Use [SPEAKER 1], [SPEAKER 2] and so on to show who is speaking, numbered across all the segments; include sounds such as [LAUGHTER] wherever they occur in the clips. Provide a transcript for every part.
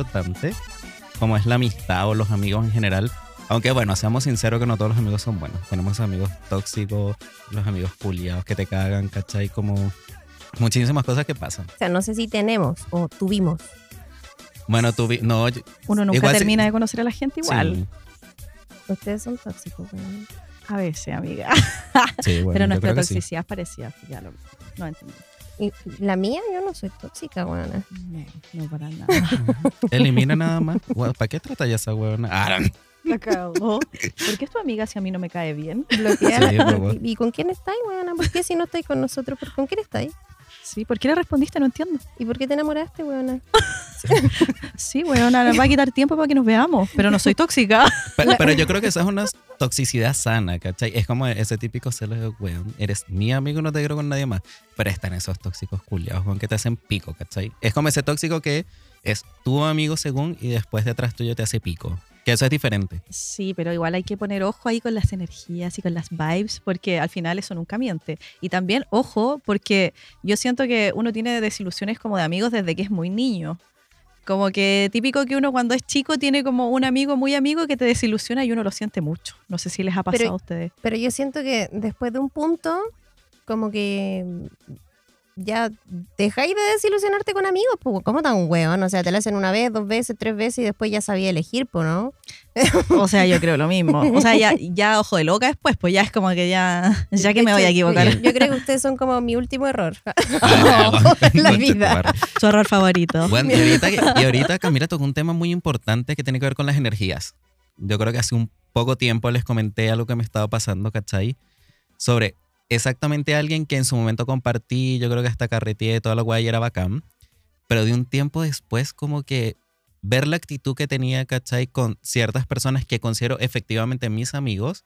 [SPEAKER 1] importante, como es la amistad o los amigos en general. Aunque bueno, seamos sinceros que no todos los amigos son buenos. Tenemos amigos tóxicos, los amigos puliados que te cagan, ¿cachai? Como muchísimas cosas que pasan.
[SPEAKER 2] O sea, no sé si tenemos o tuvimos.
[SPEAKER 1] Bueno, tú vi- no, yo-
[SPEAKER 3] Uno nunca
[SPEAKER 1] Igual sí.
[SPEAKER 3] termina de conocer a la gente igual.
[SPEAKER 1] sí,
[SPEAKER 2] Ustedes son tóxicos, weón.
[SPEAKER 3] A veces, amiga.
[SPEAKER 1] sí, [LAUGHS] bueno,
[SPEAKER 3] Pero nuestra
[SPEAKER 1] sí.
[SPEAKER 3] toxicidad es parecida. Ya lo, no entendí.
[SPEAKER 2] Y la mía, yo no soy tóxica, weón.
[SPEAKER 3] No, no para nada. [LAUGHS]
[SPEAKER 1] Elimina nada más. ¿Para qué trata ya esa huevona? Ah, no.
[SPEAKER 3] La cagó. ¿Por qué es tu amiga si a mí no me cae bien?
[SPEAKER 1] Sí.
[SPEAKER 2] ¿Y, con quién estáis, weón? ¿Por qué si no estáis con nosotros? ¿Por- ¿Con quién estáis?
[SPEAKER 3] Sí, ¿por qué le respondiste? No entiendo.
[SPEAKER 2] ¿Y por qué te enamoraste, weón? [LAUGHS]
[SPEAKER 3] Sí, weona, va a quitar tiempo para que nos veamos, pero no soy tóxica. [LAUGHS]
[SPEAKER 1] Pero, pero yo creo que esa es una toxicidad sana, ¿cachai? Es como ese típico celo de, weón, eres mi amigo, no te quiero con nadie más. Pero están esos tóxicos culiados, weón, que te hacen pico, ¿cachai? Es como ese tóxico que es tu amigo según y después detrás tuyo te hace pico. Que eso es diferente.
[SPEAKER 3] Sí, pero igual hay que poner ojo ahí con las energías y con las vibes, porque al final eso nunca miente. Y también ojo, porque yo siento que uno tiene desilusiones como de amigos desde que es muy niño. Como que típico que uno cuando es chico tiene como un amigo muy amigo que te desilusiona y uno lo siente mucho. No sé si les ha pasado
[SPEAKER 2] Pero-
[SPEAKER 3] a ustedes.
[SPEAKER 2] Pero yo siento que después de un punto, como que ya dejáis de desilusionarte con amigos, pues, ¿cómo tan weón? O sea, te lo hacen una vez, dos veces, tres veces y después ya sabía elegir, pues, ¿no? [LAUGHS]
[SPEAKER 3] O sea, yo creo lo mismo. O sea, ya, ya ojo de loca después, pues ya es como que ya, [LAUGHS] ya que me voy a equivocar.
[SPEAKER 2] Yo, yo creo que ustedes son como mi último error.
[SPEAKER 1] Ah, [LAUGHS]
[SPEAKER 2] la vida.
[SPEAKER 3] Su error favorito.
[SPEAKER 1] Bueno, y ahorita, y ahorita Camila tocó un tema muy importante que tiene que ver con las energías. Yo creo que hace un poco tiempo les comenté algo que me estaba pasando, ¿cachai? Sobre exactamente alguien que en su momento compartí, yo creo que hasta carreteé, toda la guay era bacán, pero de un tiempo después como que ver la actitud que tenía, ¿cachai? Con ciertas personas que considero efectivamente mis amigos,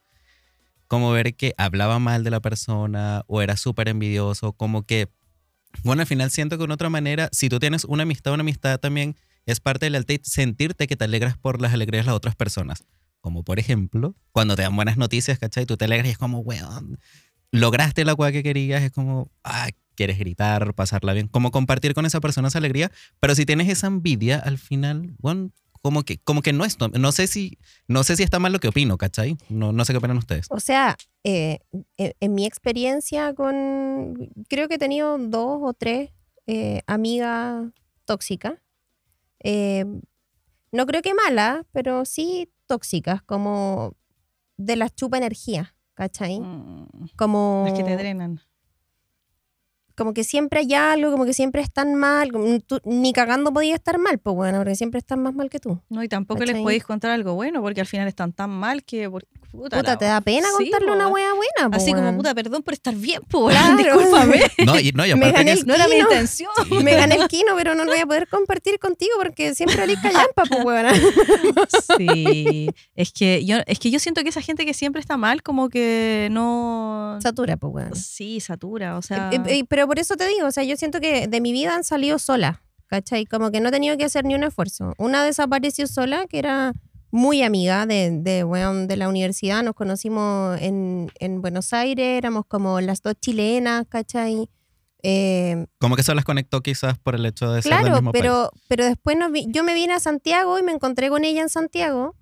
[SPEAKER 1] como ver que hablaba mal de la persona o era súper envidioso, como que, bueno, al final siento que de otra manera, si tú tienes una amistad, una amistad también es parte del lealtad sentirte que te alegras por las alegrías de las otras personas. Como por ejemplo, cuando te dan buenas noticias, ¿cachai? Tú te alegras y es como, weón, lograste la cual que querías, es como, ah, quieres gritar, pasarla bien, como compartir con esa persona esa alegría, pero si tienes esa envidia, al final, bueno, como que, como que no es, no sé si, no sé si está mal lo que opino, ¿cachai? No, no sé qué opinan ustedes.
[SPEAKER 2] O sea, eh, en, en mi experiencia con, creo que he tenido dos o tres eh, amigas tóxicas. Eh, no creo que malas, pero sí tóxicas, como de las chupa energía, ¿cachai?
[SPEAKER 3] Mm,
[SPEAKER 2] Como,
[SPEAKER 3] Las que te drenan.
[SPEAKER 2] Como que siempre hay algo, como que siempre están mal, tú ni cagando podía estar mal, pues bueno, porque siempre están más mal que tú.
[SPEAKER 3] No, y tampoco les podéis contar algo bueno, porque al final están tan mal que. por- Puta,
[SPEAKER 2] Puta,
[SPEAKER 3] la-
[SPEAKER 2] te da pena
[SPEAKER 3] Sí,
[SPEAKER 2] contarle
[SPEAKER 3] po.
[SPEAKER 2] una wea buena,
[SPEAKER 3] Así como, puta, perdón por estar bien, pues,
[SPEAKER 2] Claro.
[SPEAKER 3] discúlpame. [LAUGHS]
[SPEAKER 1] No, y, no, y [LAUGHS]
[SPEAKER 2] Me
[SPEAKER 1] aparte
[SPEAKER 2] gané
[SPEAKER 1] que es-
[SPEAKER 3] No era mi intención.
[SPEAKER 2] Me gané el [LAUGHS] kino, pero no lo voy a poder compartir contigo porque siempre olís callampa, pues weona.
[SPEAKER 3] Sí, es que yo, es que yo siento que esa gente que siempre está mal, como que no.
[SPEAKER 2] Satura, pues weón.
[SPEAKER 3] Sí, satura, o sea.
[SPEAKER 2] Eh, eh, pero por eso te digo, o sea, yo siento que de mi vida han salido solas, ¿cachai? Como que no he tenido que hacer ni un esfuerzo. Una desapareció sola, que era muy amiga de, de, weón, de la universidad, nos conocimos en, en Buenos Aires, éramos como las dos chilenas, ¿cachai? Eh,
[SPEAKER 1] como que se las conectó quizás por el hecho de ser del
[SPEAKER 2] claro,
[SPEAKER 1] mismo país.
[SPEAKER 2] pero, pero después nos vi- yo me vine a Santiago y me encontré con ella en Santiago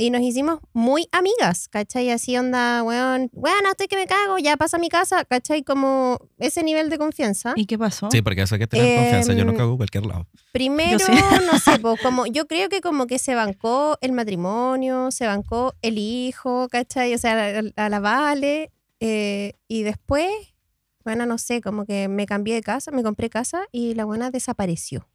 [SPEAKER 2] y nos hicimos muy amigas, ¿cachai? Así onda, weón, weón, estoy que me cago, ya pasa a mi casa, ¿cachai? Como ese nivel de confianza.
[SPEAKER 3] ¿Y qué pasó?
[SPEAKER 1] Sí, porque eso hay que tener confianza. Yo no
[SPEAKER 2] Em,
[SPEAKER 1] cago en cualquier lado.
[SPEAKER 2] Primero,
[SPEAKER 3] sí.
[SPEAKER 2] no sé, pues, como, yo creo que como que se bancó el matrimonio, se bancó el hijo, ¿cachai? O sea, a, a la Vale. eh, y después, bueno, no sé, como que me cambié de casa, me compré casa y la buena desapareció.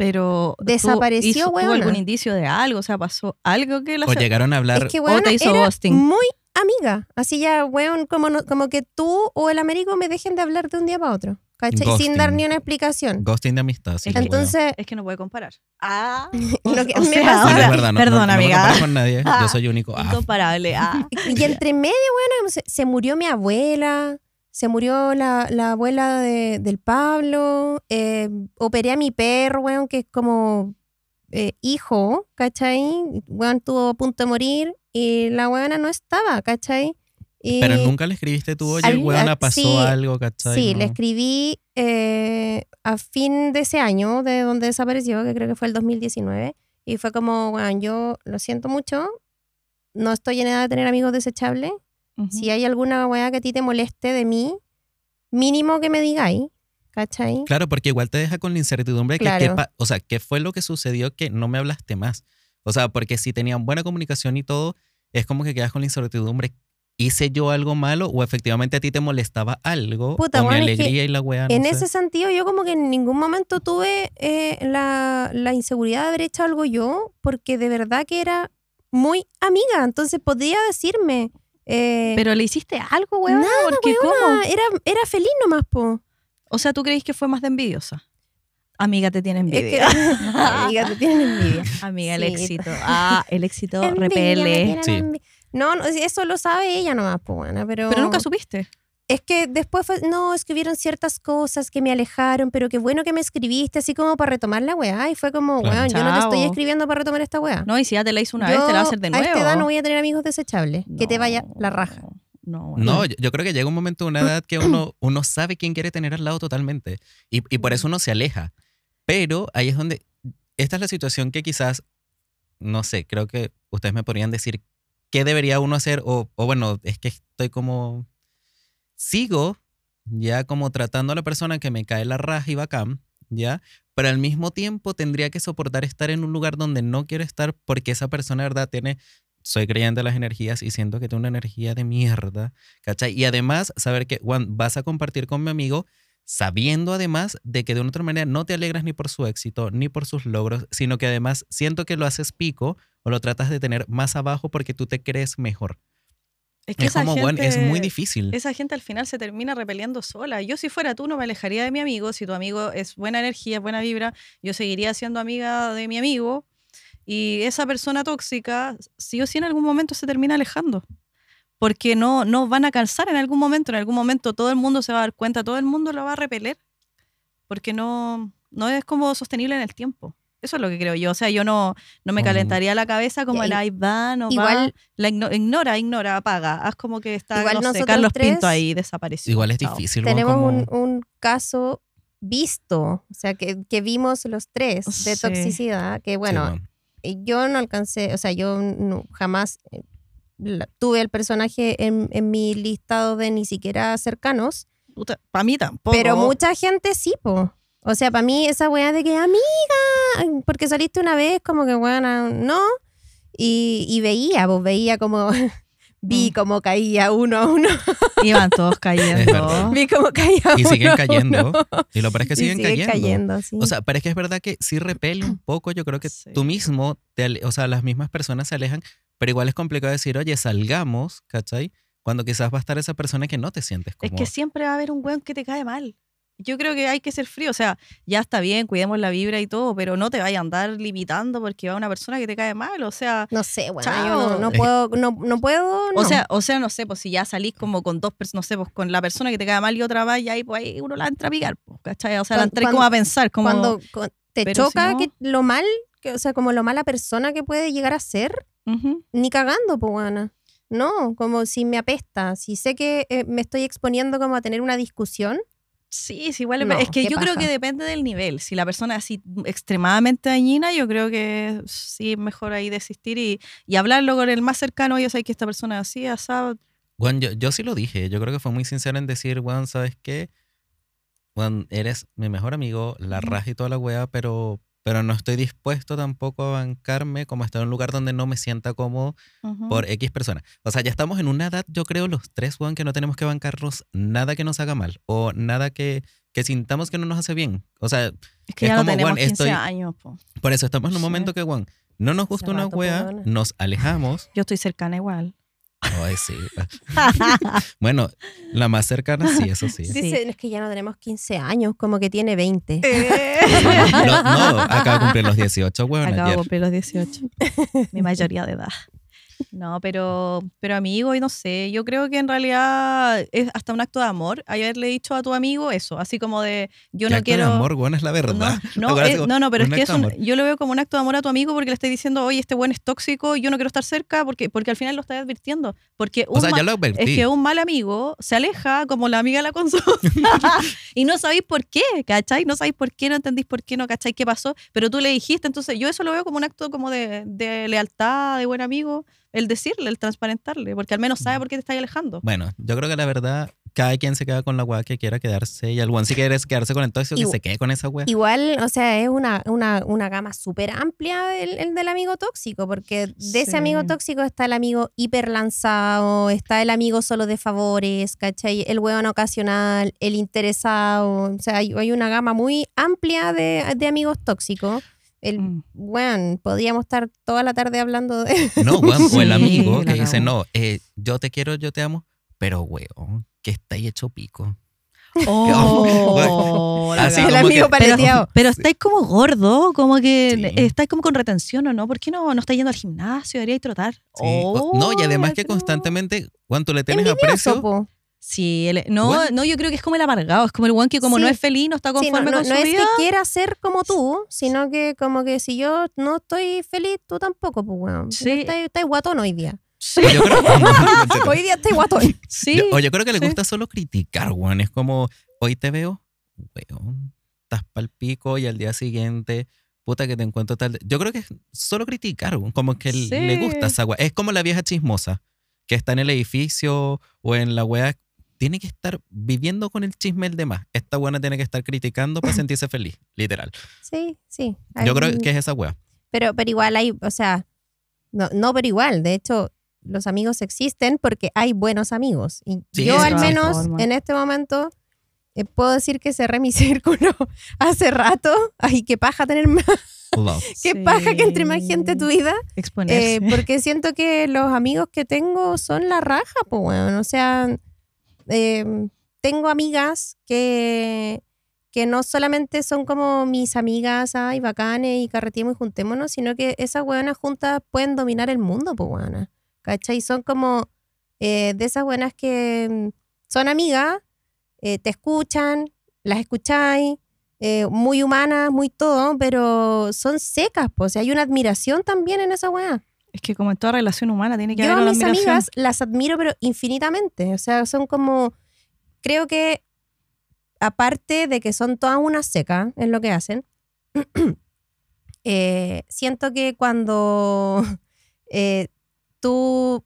[SPEAKER 3] Pero. ¿tú
[SPEAKER 2] Desapareció,
[SPEAKER 3] hizo- ¿Tuvo
[SPEAKER 2] weona.
[SPEAKER 3] algún indicio de algo? O sea, pasó algo que la.
[SPEAKER 1] O llegaron a hablar.
[SPEAKER 2] Es que,
[SPEAKER 3] o
[SPEAKER 2] weón,
[SPEAKER 3] te hizo
[SPEAKER 2] era
[SPEAKER 3] ghosting.
[SPEAKER 2] muy amiga. Así ya, weón, como, no- como que tú o el Américo me dejen de hablar de un día para otro, ¿cachai? Sin dar ni una explicación.
[SPEAKER 1] Ghosting de amistad, sí. yo
[SPEAKER 2] Entonces,
[SPEAKER 3] Es que no puede comparar. [LAUGHS] Ah.
[SPEAKER 2] Lo que [LAUGHS]
[SPEAKER 3] o sea,
[SPEAKER 2] pasa-
[SPEAKER 3] ahora-
[SPEAKER 1] es verdad, no,
[SPEAKER 3] perdón,
[SPEAKER 1] no, no
[SPEAKER 3] amiga.
[SPEAKER 1] comparo con nadie. Yo soy único. Ah,
[SPEAKER 3] Incomparable. Ah. [LAUGHS]
[SPEAKER 2] Y entre medio, bueno, se, se murió mi abuela, se murió la, la abuela de- del Pablo, eh, operé a mi perro, weón, que es como eh, hijo, ¿cachai? Weón estuvo a punto de morir y la weona no estaba, ¿cachai? Y-
[SPEAKER 1] Pero nunca le escribiste tú, oye,
[SPEAKER 2] Al-
[SPEAKER 1] weona, pasó
[SPEAKER 2] sí,
[SPEAKER 1] algo, ¿cachai?
[SPEAKER 2] Sí,
[SPEAKER 1] No.
[SPEAKER 2] le escribí eh, a fin de ese año, de donde desapareció, que creo que fue el 2019, y fue como, bueno, yo lo siento mucho, no estoy en edad de tener amigos desechables, Si hay alguna weá que a ti te moleste de mí, mínimo que me digáis, ¿cachai?
[SPEAKER 1] Claro, porque igual te deja con la incertidumbre de que,
[SPEAKER 2] Claro.
[SPEAKER 1] qué pa- o sea, qué fue lo que sucedió que no me hablaste más. O sea, porque si tenían buena comunicación y todo, es como que quedas con la incertidumbre. ¿Hice yo algo malo o efectivamente a ti te molestaba algo?
[SPEAKER 2] Puta,
[SPEAKER 1] o mi
[SPEAKER 2] weón, es que
[SPEAKER 1] alegría y la weá, no
[SPEAKER 2] en
[SPEAKER 1] sé.
[SPEAKER 2] ese sentido, yo como que en ningún momento tuve eh, la, la inseguridad de haber hecho algo yo, porque de verdad que era muy amiga, entonces podría decirme... eh,
[SPEAKER 3] Pero le hiciste algo, weón.
[SPEAKER 2] Nada,
[SPEAKER 3] Porque
[SPEAKER 2] weona,
[SPEAKER 3] ¿cómo?
[SPEAKER 2] Era, era feliz nomás, po.
[SPEAKER 3] O sea, ¿tú crees que fue más de envidiosa? Amiga, te tiene
[SPEAKER 2] Es que,
[SPEAKER 3] envidia. [LAUGHS]
[SPEAKER 2] amiga, te tienen envidia. [LAUGHS]
[SPEAKER 3] Amiga, el
[SPEAKER 2] Sí.
[SPEAKER 3] éxito. Ah, el éxito [LAUGHS]
[SPEAKER 2] Envidia,
[SPEAKER 3] repele.
[SPEAKER 1] Sí.
[SPEAKER 2] No, no, eso lo sabe ella nomás, po, buena, pero...
[SPEAKER 3] Pero nunca supiste.
[SPEAKER 2] Es que después fue, no, escribieron ciertas cosas que me alejaron, pero qué bueno que me escribiste, así como para retomar la weá. Y fue como, weón, yo no te estoy escribiendo para retomar esta weá.
[SPEAKER 3] No, y si ya te la hizo una vez, te la va a hacer de
[SPEAKER 2] A
[SPEAKER 3] nuevo.
[SPEAKER 2] esta edad no voy a tener amigos desechables. Que te vaya
[SPEAKER 3] No,
[SPEAKER 2] la raja.
[SPEAKER 3] No,
[SPEAKER 1] No, yo, yo creo que llega un momento, una edad que uno, uno sabe quién quiere tener al lado totalmente. Y, y por eso uno se aleja. Pero ahí es donde, esta es la situación que quizás, no sé, creo que ustedes me podrían decir qué debería uno hacer. O, o bueno, es que estoy como, sigo ya como tratando a la persona que me cae la raja y bacán, ¿ya? Pero al mismo tiempo tendría que soportar estar en un lugar donde no quiero estar porque esa persona, verdad, tiene, soy creyente de las energías y siento que tiene una energía de mierda, ¿cachai? Y además, saber que, Juan, vas a compartir con mi amigo sabiendo además de que de una otra manera no te alegras ni por su éxito, ni por sus logros, sino que además siento que lo haces pico o lo tratas de tener más abajo porque tú te crees mejor.
[SPEAKER 3] Es que
[SPEAKER 1] Es
[SPEAKER 3] esa
[SPEAKER 1] como,
[SPEAKER 3] gente,
[SPEAKER 1] es muy difícil.
[SPEAKER 3] Esa gente al final se termina repeliendo sola. Yo si fuera tú no me alejaría de mi amigo. Si tu amigo es buena energía, buena vibra, yo seguiría siendo amiga de mi amigo. Y esa persona tóxica, sí o sí en algún momento se termina alejando. Porque no, no van a calzar en algún momento. En algún momento todo el mundo se va a dar cuenta, todo el mundo lo va a repeler. Porque no, no es como sostenible en el tiempo. Eso es lo que creo yo. O sea, yo no, no me calentaría la cabeza como el ahí va, no va.
[SPEAKER 2] igual-
[SPEAKER 3] La igno- ignora, ignora, apaga. Haz como que está,
[SPEAKER 2] Igual
[SPEAKER 3] no sé, Carlos
[SPEAKER 2] tres-
[SPEAKER 3] Pinto ahí desapareció.
[SPEAKER 1] Igual es
[SPEAKER 3] Chao.
[SPEAKER 1] difícil.
[SPEAKER 2] Tenemos
[SPEAKER 1] como-
[SPEAKER 2] un, un caso visto, o sea, que, que vimos los tres de
[SPEAKER 3] Sí.
[SPEAKER 2] toxicidad, que
[SPEAKER 1] Sí,
[SPEAKER 2] bueno, yo no alcancé, o sea, yo no- jamás eh, la- tuve el personaje en, en mi listado de ni siquiera cercanos,
[SPEAKER 3] Para mí tampoco.
[SPEAKER 2] pero mucha gente sí, po. O sea, para mí esa weá de que, amiga, porque saliste una vez, como que, bueno, no. Y, y veía, pues veía como, [LAUGHS] vi
[SPEAKER 3] Mm.
[SPEAKER 2] como caía uno a uno, [LAUGHS]
[SPEAKER 3] Iban todos cayendo.
[SPEAKER 2] vi como caía
[SPEAKER 1] Y
[SPEAKER 2] uno
[SPEAKER 1] siguen
[SPEAKER 2] a
[SPEAKER 1] cayendo.
[SPEAKER 2] uno.
[SPEAKER 1] Y lo peor es que
[SPEAKER 2] Y
[SPEAKER 1] siguen
[SPEAKER 2] sigue
[SPEAKER 1] cayendo.
[SPEAKER 2] cayendo, sí.
[SPEAKER 1] O sea, pero es que es verdad que sí repele un poco. Yo creo que
[SPEAKER 3] Sí.
[SPEAKER 1] tú mismo, te o sea, las mismas personas se alejan, pero igual es complicado decir, oye, salgamos, ¿cachai? Cuando quizás va a estar esa persona que no te sientes
[SPEAKER 3] Es
[SPEAKER 1] como.
[SPEAKER 3] que siempre va a haber un weón que te cae mal. Yo creo que hay que ser frío. O sea, ya está bien, cuidemos la vibra y todo, pero no te vayas a andar limitando porque va una persona que te cae mal. O sea,
[SPEAKER 2] no sé, bueno,
[SPEAKER 3] Chao.
[SPEAKER 2] yo no, [LAUGHS] puedo, no, no puedo,
[SPEAKER 3] o sea, o sea, no sé, pues si ya salís como con dos personas, no sé, pues con la persona que te cae mal y otra más, y ahí pues ahí uno la entra a picar, pues, ¿cachai? O sea, la
[SPEAKER 2] cuando-
[SPEAKER 3] como a pensar, como...
[SPEAKER 2] cuando cu- te
[SPEAKER 3] si
[SPEAKER 2] choca
[SPEAKER 3] no-
[SPEAKER 2] que lo mal, que, o sea, como lo mala persona que puede llegar a ser,
[SPEAKER 3] Ujú.
[SPEAKER 2] ni cagando, pues, buena. No, como si me apesta, si sé que eh, me estoy exponiendo como a tener una discusión,
[SPEAKER 3] Sí, sí, igual es-
[SPEAKER 2] No,
[SPEAKER 3] es que yo creo que depende del nivel. Si la persona es así extremadamente dañina, yo creo que sí es mejor ahí desistir y, y hablarlo con el más cercano. Oye, sabes que esta persona es así, asado.
[SPEAKER 1] Juan, yo, yo sí lo dije. Yo creo que fue muy sincero en decir, Juan, ¿sabes qué? Juan, eres mi mejor amigo, la raja y toda la wea, pero, pero no estoy dispuesto tampoco a bancarme como estar en un lugar donde no me sienta cómodo
[SPEAKER 3] Ujú.
[SPEAKER 1] por X persona. O sea, ya estamos en una edad, yo creo, los tres, Juan, que no tenemos que bancarnos nada que nos haga mal o nada que, que sintamos que no nos hace bien. O sea,
[SPEAKER 3] es que
[SPEAKER 1] es
[SPEAKER 3] ya
[SPEAKER 1] como, Juan,
[SPEAKER 3] 15
[SPEAKER 1] estoy-
[SPEAKER 3] años. po.
[SPEAKER 1] por eso estamos en un
[SPEAKER 3] Sí.
[SPEAKER 1] momento que, Juan, no nos gusta una wea, nos alejamos.
[SPEAKER 3] Yo estoy cercana igual.
[SPEAKER 1] Ay, sí. [LAUGHS] bueno, la más cercana, sí, eso sí.
[SPEAKER 3] Sí.
[SPEAKER 2] es que ya no tenemos 15 años, como que tiene 20.
[SPEAKER 1] No, no, acaba de cumplir los 18, weón,
[SPEAKER 3] Acabo de cumplir los 18. Mi mayoría de edad. No, pero, pero amigo, y no sé, yo creo que en realidad es hasta un acto de amor haberle dicho a tu amigo eso, así como de yo
[SPEAKER 1] ¿Qué
[SPEAKER 3] no
[SPEAKER 1] acto
[SPEAKER 3] quiero...
[SPEAKER 1] de amor, weón, es la verdad.
[SPEAKER 3] No,
[SPEAKER 1] Ahora
[SPEAKER 3] es-
[SPEAKER 1] digo,
[SPEAKER 3] no, no, pero es que es un- yo lo veo como un acto de amor a tu amigo porque le estoy diciendo, oye, este buen es tóxico y yo no quiero estar cerca porque, porque al final lo estás advirtiendo. Porque un
[SPEAKER 1] O sea, ya lo advertí.
[SPEAKER 3] es que un mal amigo se aleja como la amiga de la consola [LAUGHS] [LAUGHS] y no sabéis por qué, ¿cachai? No sabéis por qué, no entendís por qué, no cachai qué pasó, pero tú le dijiste, entonces yo eso lo veo como un acto como de, de lealtad, de buen amigo, el decirle, el transparentarle, porque al menos sabe por qué te estás alejando.
[SPEAKER 1] Bueno, yo creo que la verdad, cada quien se queda con la weá que quiera quedarse. Y al weón si quieres quedarse con el tóxico, que se quede con esa weá.
[SPEAKER 2] Igual, o sea, es una, una, una gama súper amplia el, el del amigo tóxico, porque de ese amigo tóxico está el amigo hiper lanzado, está el amigo solo de favores, ¿cachai? El hueón ocasional, el interesado, o sea, hay, hay una gama muy amplia de, de amigos tóxicos. El,
[SPEAKER 3] Mm.
[SPEAKER 2] bueno, podríamos estar toda la tarde hablando de... [LAUGHS]
[SPEAKER 1] No, weón, [LAUGHS] o el
[SPEAKER 3] Sí,
[SPEAKER 1] amigo
[SPEAKER 3] la
[SPEAKER 1] que dice, no, eh, yo te quiero, yo te amo, pero weón, que está ahí hecho pico.
[SPEAKER 3] Oh, [LAUGHS]
[SPEAKER 1] Así
[SPEAKER 2] el amigo
[SPEAKER 1] que-
[SPEAKER 2] paleteado.
[SPEAKER 3] Pero estáis como gordo, como que
[SPEAKER 1] Sí.
[SPEAKER 3] estáis como con retención o no. ¿Por qué no, no estáis yendo al gimnasio? Deberíais trotar.
[SPEAKER 1] Sí, o- no, y
[SPEAKER 3] Oh,
[SPEAKER 1] además que constantemente, tú le tienes aprecio.
[SPEAKER 2] po.
[SPEAKER 3] Sí, el- no,
[SPEAKER 1] Bueno.
[SPEAKER 3] no, yo creo que es como el amargado. Es como el one que como
[SPEAKER 2] Sí.
[SPEAKER 3] no es feliz, no está
[SPEAKER 2] Sí, no,
[SPEAKER 3] conforme
[SPEAKER 2] no-
[SPEAKER 3] con
[SPEAKER 2] no
[SPEAKER 3] su
[SPEAKER 2] es
[SPEAKER 3] vida.
[SPEAKER 2] que quiera ser como tú, sino que como que si yo no estoy feliz, tú tampoco, pues weón.
[SPEAKER 3] Sí.
[SPEAKER 2] Estás estás guatón hoy día.
[SPEAKER 3] Sí,
[SPEAKER 1] O yo creo, [LAUGHS]
[SPEAKER 2] hoy día estoy guatón. [LAUGHS]
[SPEAKER 3] sí.
[SPEAKER 1] yo- o yo creo que le
[SPEAKER 3] sí.
[SPEAKER 1] gusta solo criticar, weón. Es como, hoy te veo, weón, estás pal pico y al día siguiente, puta que te encuentro tal. Yo creo que es solo criticar, weón, como que
[SPEAKER 3] Sí.
[SPEAKER 1] le gusta esa weá. Es como la vieja chismosa que está en el edificio o en la weá. Tiene que estar viviendo con el chisme del demás. Esta buena tiene que estar criticando para [LAUGHS] sentirse feliz, literal.
[SPEAKER 2] Sí, sí.
[SPEAKER 1] Yo creo
[SPEAKER 2] Hay-
[SPEAKER 1] que es esa weá.
[SPEAKER 2] Pero, pero igual hay, o sea, no, no, pero igual, de hecho, los amigos existen porque hay buenos amigos. Y
[SPEAKER 1] Sí,
[SPEAKER 2] yo al menos en este momento eh, puedo decir que cerré mi [LAUGHS] círculo hace rato. Ay, qué paja tener más,
[SPEAKER 1] Love. [LAUGHS]
[SPEAKER 2] qué paja que entre más gente a tu vida.
[SPEAKER 3] Exponerse.
[SPEAKER 2] Eh, porque siento que los amigos que tengo son la raja, pues bueno. O sea, eh, tengo amigas que, que no solamente son como mis amigas, ay, bacanes y carreteemos y juntémonos, sino que esas buenas juntas pueden dominar el mundo, pues. Son como eh, de esas buenas que mm, son amigas, eh, te escuchan, las escucháis, eh, muy humanas, muy todo, pero son secas, pues. hay una admiración también en esa buena.
[SPEAKER 3] Es que como en toda relación humana tiene que
[SPEAKER 2] Yo
[SPEAKER 3] haber
[SPEAKER 2] a
[SPEAKER 3] una
[SPEAKER 2] mis
[SPEAKER 3] admiración.
[SPEAKER 2] amigas las admiro, pero infinitamente. O sea, son como. Creo que, aparte de que son todas unas secas en lo que hacen, [CLEARS THROAT] eh, siento que cuando [LAUGHS] eh, tú,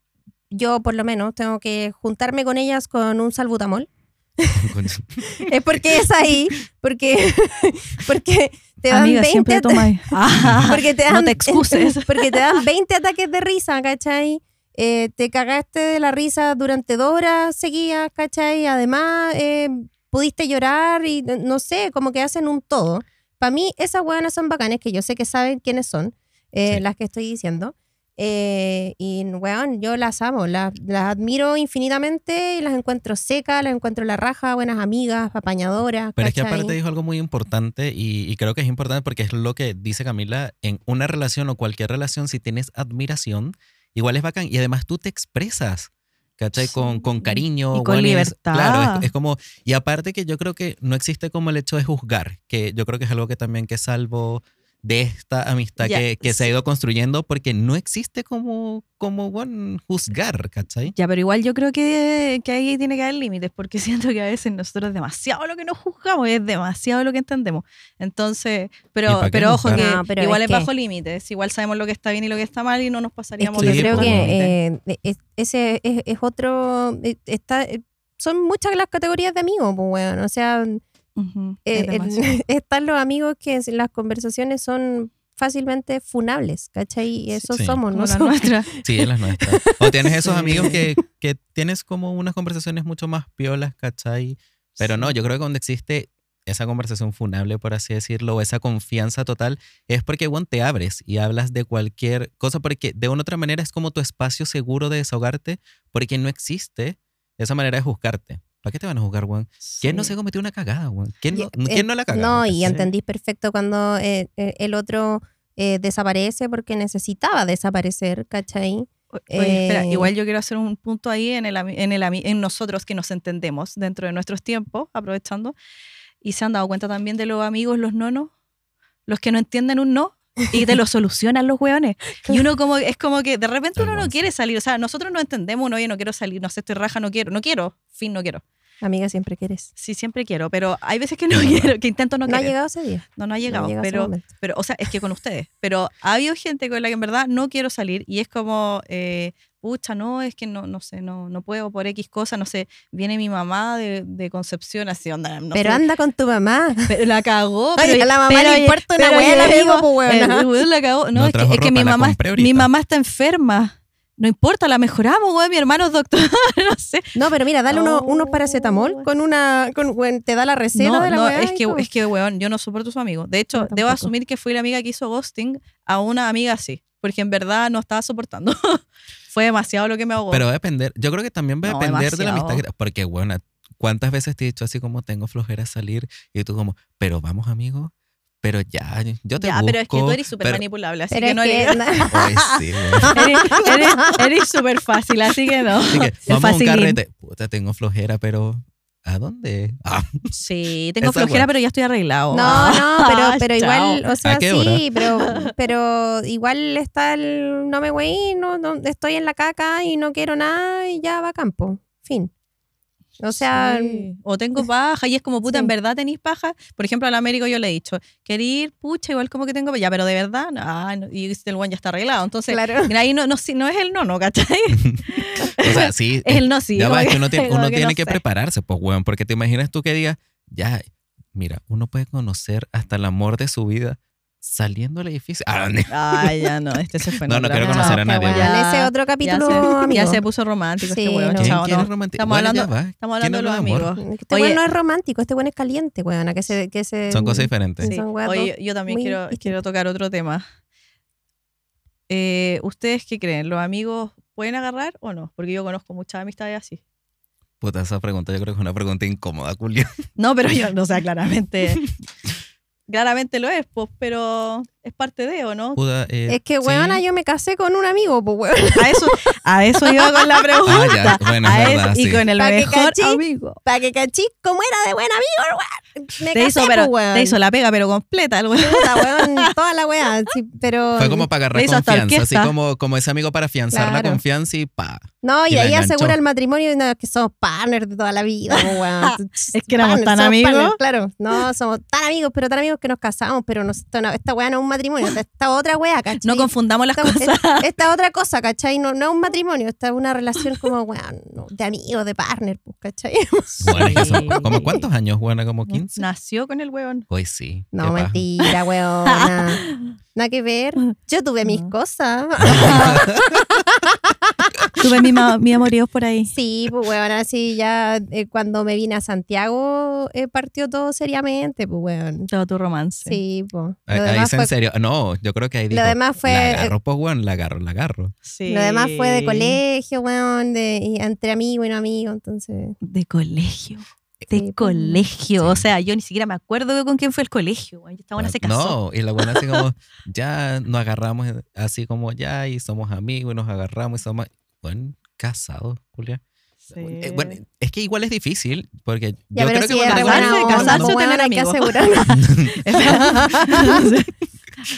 [SPEAKER 2] yo por lo menos, tengo que juntarme con ellas con un salbutamol, [LAUGHS] es porque es ahí, porque, [LAUGHS] porque te dan
[SPEAKER 3] Amiga,
[SPEAKER 2] 20
[SPEAKER 3] siempre
[SPEAKER 2] ata-
[SPEAKER 3] tomáis. Ah, [LAUGHS]
[SPEAKER 2] porque te
[SPEAKER 3] no
[SPEAKER 2] dan,
[SPEAKER 3] te excuses.
[SPEAKER 2] porque te dan 20 ataques de risa, ¿cachai? Eh, te cagaste de la risa durante dos horas seguidas, ¿cachai? Además, eh, pudiste llorar y no sé, como que hacen un todo. Para mí, esas hueonas son bacanes, que yo sé que saben quiénes son, eh,
[SPEAKER 1] Sí.
[SPEAKER 2] las que estoy diciendo. Eh, y, weón, yo las amo, las, las admiro infinitamente y las encuentro secas, las encuentro la raja, buenas amigas, apañadoras.
[SPEAKER 1] Pero es que aparte dijo algo muy importante y, y creo que es importante porque es lo que dice Camila, en una relación o cualquier relación, si tienes admiración, igual es bacán y además tú te expresas, ¿cachai? Con, con cariño.
[SPEAKER 3] Y con
[SPEAKER 1] es-
[SPEAKER 3] libertad.
[SPEAKER 1] claro, es, es como, y aparte que yo creo que no existe como el hecho de juzgar, que yo creo que es algo que también que salvo de esta amistad
[SPEAKER 3] Ya,
[SPEAKER 1] que, que se ha ido construyendo porque no existe como, como bueno, juzgar, ¿cachai?
[SPEAKER 3] Ya, pero igual yo creo que, que ahí tiene que haber límites, porque [LAUGHS] siento que a veces nosotros es demasiado lo que nos juzgamos, es demasiado lo que entendemos. Entonces,
[SPEAKER 1] ¿Y
[SPEAKER 3] pero, pero ojo que
[SPEAKER 2] No, pero
[SPEAKER 3] igual
[SPEAKER 2] es
[SPEAKER 3] es,
[SPEAKER 2] que-
[SPEAKER 3] bajo límites, igual sabemos lo que está bien y lo que está mal y no nos
[SPEAKER 2] Es
[SPEAKER 3] pasaríamos
[SPEAKER 2] que
[SPEAKER 1] Sí,
[SPEAKER 2] yo creo que eh, es- ese es, es otro. eh, Está, eh, son muchas las categorías de amigos, pues, weón. O sea, Eh,
[SPEAKER 3] es
[SPEAKER 2] el- [LAUGHS]
[SPEAKER 3] demasiado.
[SPEAKER 2] están los amigos que las conversaciones son fácilmente funables, ¿cachai? Y eso
[SPEAKER 1] Sí.
[SPEAKER 2] somos
[SPEAKER 3] la
[SPEAKER 2] nosotros.
[SPEAKER 3] nuestra.
[SPEAKER 1] Sí, es las nuestras. O tienes esos
[SPEAKER 3] Sí.
[SPEAKER 1] amigos que, que tienes como unas conversaciones mucho más piolas, ¿cachai? Pero no, yo creo que cuando existe esa conversación funable, por así decirlo, o esa confianza total, es porque, bueno, te abres y hablas de cualquier cosa, porque de una u otra manera es como tu espacio seguro de desahogarte, porque no existe esa manera de juzgarte. ¿Para qué te van a juzgar, weón? ¿Quién no
[SPEAKER 3] Sí.
[SPEAKER 1] se cometió una cagada, weón? ¿Quién no,
[SPEAKER 2] Y-
[SPEAKER 1] ¿quién no la cagó?
[SPEAKER 2] No, y entendís perfecto cuando eh, eh, el otro eh, desaparece porque necesitaba desaparecer, ¿cachai?
[SPEAKER 3] Oye, espera,
[SPEAKER 2] Eh,
[SPEAKER 3] igual yo quiero hacer un punto ahí en, el, en, el, en nosotros que nos entendemos dentro de nuestros tiempos, aprovechando. Y se han dado cuenta también de los amigos, los nonos, los que no entienden un no y te lo solucionan los hueones. Y uno como, es como que de repente uno no quiere salir. O sea, nosotros no entendemos, uno, oye, no quiero salir, no sé, estoy raja, no quiero, no quiero, fin, no quiero.
[SPEAKER 2] Amiga, siempre quieres.
[SPEAKER 3] Sí, siempre quiero, pero hay veces que no [LAUGHS] quiero, que intento no,
[SPEAKER 2] No, ha
[SPEAKER 3] querer.
[SPEAKER 2] llegado ese día.
[SPEAKER 3] No, no ha
[SPEAKER 2] No
[SPEAKER 3] llegado,
[SPEAKER 2] ese
[SPEAKER 3] pero, pero, o sea, es que con ustedes. Pero ha habido gente con la que en verdad no quiero salir y es como, eh, pucha, no, es que no, no sé, no, no puedo por X cosa, no sé, viene mi mamá de, de Concepción, así onda, no
[SPEAKER 2] pero
[SPEAKER 3] sé,
[SPEAKER 2] anda con tu mamá.
[SPEAKER 3] pero la cagó.
[SPEAKER 2] Oye,
[SPEAKER 3] pero,
[SPEAKER 2] a la mamá
[SPEAKER 3] pero-
[SPEAKER 2] le importa una amigo,
[SPEAKER 3] weón la cagó. No,
[SPEAKER 1] No
[SPEAKER 3] es que, es mi mamá, mi está enferma. No importa, la mejoramos, güey, mi hermano es doctor, [LAUGHS] no sé.
[SPEAKER 2] No, pero mira, dale uno-
[SPEAKER 3] Oh.
[SPEAKER 2] unos paracetamol con una. Con, weón, te da la receta
[SPEAKER 3] No,
[SPEAKER 2] de la
[SPEAKER 3] no,
[SPEAKER 2] weá
[SPEAKER 3] es que, es que, weón, yo no soporto a su amigo. De hecho, debo asumir que fui la amiga que hizo ghosting a una amiga así, porque en verdad no estaba soportando. [LAUGHS] Fue demasiado lo que me ahogó.
[SPEAKER 1] Pero va a depender, yo creo que también va a
[SPEAKER 3] No,
[SPEAKER 1] depender de la amistad. que- Porque, bueno, ¿cuántas veces te he dicho así como tengo flojera salir? Y tú como, pero vamos, amigo, pero ya, yo te
[SPEAKER 3] ya,
[SPEAKER 1] busco.
[SPEAKER 3] pero es que tú eres súper manipulable, así que no
[SPEAKER 2] que-
[SPEAKER 3] eres.
[SPEAKER 1] Ay, [LAUGHS] sí, güey. [LAUGHS]
[SPEAKER 3] eres eres- eres súper fácil, así que no.
[SPEAKER 1] Así que,
[SPEAKER 3] Es
[SPEAKER 1] vamos a un
[SPEAKER 3] facilín.
[SPEAKER 1] carrete. Puta, tengo flojera, pero ¿a dónde? [LAUGHS] Ah,
[SPEAKER 3] Sí, tengo
[SPEAKER 1] Esa
[SPEAKER 3] flojera, pero ya estoy arreglado.
[SPEAKER 2] No, no, [LAUGHS] pero, pero igual, o sea, sí, pero, pero igual está el no me güey, no, no, estoy en la caca y no quiero nada y ya va a campo. Fin. O sea,
[SPEAKER 3] Sí. o tengo [LAUGHS] paja y es como, puta,
[SPEAKER 2] Sí.
[SPEAKER 3] ¿en verdad tenéis paja? Por ejemplo, al Américo yo le he dicho, quería ir, pucha, igual como que tengo, ya, pero de verdad, no, ah, no, y el one ya está arreglado. Entonces,
[SPEAKER 2] claro.
[SPEAKER 3] ahí no, no, no es el no, ¿no? ¿cachai? [LAUGHS]
[SPEAKER 1] o sea, sí. [LAUGHS]
[SPEAKER 3] Es el no, sí.
[SPEAKER 1] ya va, es que uno, tiene, uno
[SPEAKER 3] que
[SPEAKER 1] tiene
[SPEAKER 3] no
[SPEAKER 1] que prepararse, pues, weón, porque te imaginas tú que digas, ya, mira, uno puede conocer hasta el amor de su vida saliendo del edificio. Ah, ¿dónde?
[SPEAKER 3] Ay, ya no, este se fue.
[SPEAKER 1] No, no quiero conocer a nadie.
[SPEAKER 2] weón.
[SPEAKER 3] Ya-
[SPEAKER 2] Ese otro
[SPEAKER 3] Ya
[SPEAKER 2] capítulo,
[SPEAKER 3] se,
[SPEAKER 2] amigo.
[SPEAKER 3] ya se puso romántico
[SPEAKER 2] Sí,
[SPEAKER 3] este huevo,
[SPEAKER 2] no.
[SPEAKER 1] ¿Quién
[SPEAKER 3] chao,
[SPEAKER 1] quiere
[SPEAKER 3] no.
[SPEAKER 1] romanti-
[SPEAKER 3] Estamos
[SPEAKER 1] Bueno,
[SPEAKER 3] hablando-. Estamos
[SPEAKER 1] ¿Quién
[SPEAKER 3] hablando de los amigos.
[SPEAKER 2] Este
[SPEAKER 3] Oye.
[SPEAKER 2] bueno no es romántico, este bueno es caliente, weona, que se, que se
[SPEAKER 1] Son cosas diferentes.
[SPEAKER 2] Sí. son
[SPEAKER 3] Oye, yo también quiero, quiero tocar otro tema. Eh, ¿Ustedes qué creen? ¿Los amigos pueden agarrar o no? Porque yo conozco muchas amistades así.
[SPEAKER 1] Puta, esa pregunta yo creo que es una pregunta incómoda, Julio.
[SPEAKER 3] No, pero yo, o sea, claramente. [LAUGHS] claramente lo es, pues, pero es parte de, ¿o no?
[SPEAKER 1] Eh,
[SPEAKER 2] Es que,
[SPEAKER 1] sí.
[SPEAKER 2] weona, yo me casé con un amigo, pues, weón. [LAUGHS]
[SPEAKER 3] A eso, a eso iba con la pregunta. [LAUGHS]
[SPEAKER 1] Ah, ya, bueno, es
[SPEAKER 3] a
[SPEAKER 1] verdad,
[SPEAKER 3] eso, y
[SPEAKER 1] sí.
[SPEAKER 3] con el
[SPEAKER 2] Pa' que
[SPEAKER 3] mejor
[SPEAKER 2] cachí.
[SPEAKER 3] amigo.
[SPEAKER 2] Para que cachis cómo era de buen amigo, weón. Me
[SPEAKER 3] Te
[SPEAKER 2] casé,
[SPEAKER 3] hizo, pero,
[SPEAKER 2] pues, weón.
[SPEAKER 3] te hizo la pega, pero completa. el weón.
[SPEAKER 2] Puta, weón, toda la weá. Sí, pero.
[SPEAKER 1] Fue como para agarrar confianza, así como, como ese amigo para afianzar la confianza y pa.
[SPEAKER 2] No, y, ahí asegura el matrimonio y no, que somos partners de toda la vida, pues, weón. [LAUGHS]
[SPEAKER 3] Es que éramos
[SPEAKER 2] Partners,
[SPEAKER 3] tan amigos.
[SPEAKER 2] partners, claro, no, somos tan amigos, pero tan amigos que nos casamos, pero no, esto no- esta weá no es un matrimonio, esta, esta otra weá, ¿cachai?
[SPEAKER 3] No confundamos las
[SPEAKER 2] Esta-
[SPEAKER 3] cosas.
[SPEAKER 2] Esta, [LAUGHS] esta otra cosa, ¿cachai? No, no es un matrimonio, esta es una relación como, weón, no, de amigos, de partner, pues, ¿cachai?
[SPEAKER 1] Bueno, es que son-
[SPEAKER 3] Sí.
[SPEAKER 1] ¿Como cuántos años, Juana? ¿Como 15?
[SPEAKER 3] Nació con el huevón.
[SPEAKER 1] Hoy sí.
[SPEAKER 2] No,
[SPEAKER 1] qué paja.
[SPEAKER 2] mentira, weona. [LAUGHS] Nada que ver. Yo tuve mis cosas. [LAUGHS]
[SPEAKER 3] Tuve mi, mi amoríos por ahí.
[SPEAKER 2] Sí, pues weón, así ya eh, cuando me vine a Santiago eh, partió todo seriamente, pues weón.
[SPEAKER 3] Todo tu romance.
[SPEAKER 2] Sí, pues.
[SPEAKER 1] Ahí,
[SPEAKER 2] Lo fue,
[SPEAKER 1] en serio. No, yo creo que ahí dijo,
[SPEAKER 2] lo demás fue,
[SPEAKER 1] la
[SPEAKER 2] eh,
[SPEAKER 1] agarro, pues, weón, la agarro, la agarro.
[SPEAKER 3] Sí.
[SPEAKER 2] lo demás fue de colegio, weón, de, entre amigo y no amigo, entonces.
[SPEAKER 3] De colegio. De
[SPEAKER 2] Sí, pues.
[SPEAKER 3] colegio.
[SPEAKER 1] Sí.
[SPEAKER 3] O sea, yo ni siquiera me acuerdo con quién fue el colegio. güey. Esta buena se casó.
[SPEAKER 1] No, y la buena así como, ya nos agarramos así como ya y somos amigos y nos agarramos y somos, bueno, casados, Julia.
[SPEAKER 3] Sí.
[SPEAKER 1] Eh, bueno, es que igual es difícil, porque
[SPEAKER 2] Ya,
[SPEAKER 1] yo
[SPEAKER 2] pero
[SPEAKER 1] creo
[SPEAKER 2] si
[SPEAKER 1] que cuando
[SPEAKER 2] onda,
[SPEAKER 3] casarse o tener
[SPEAKER 2] hay que asegurar.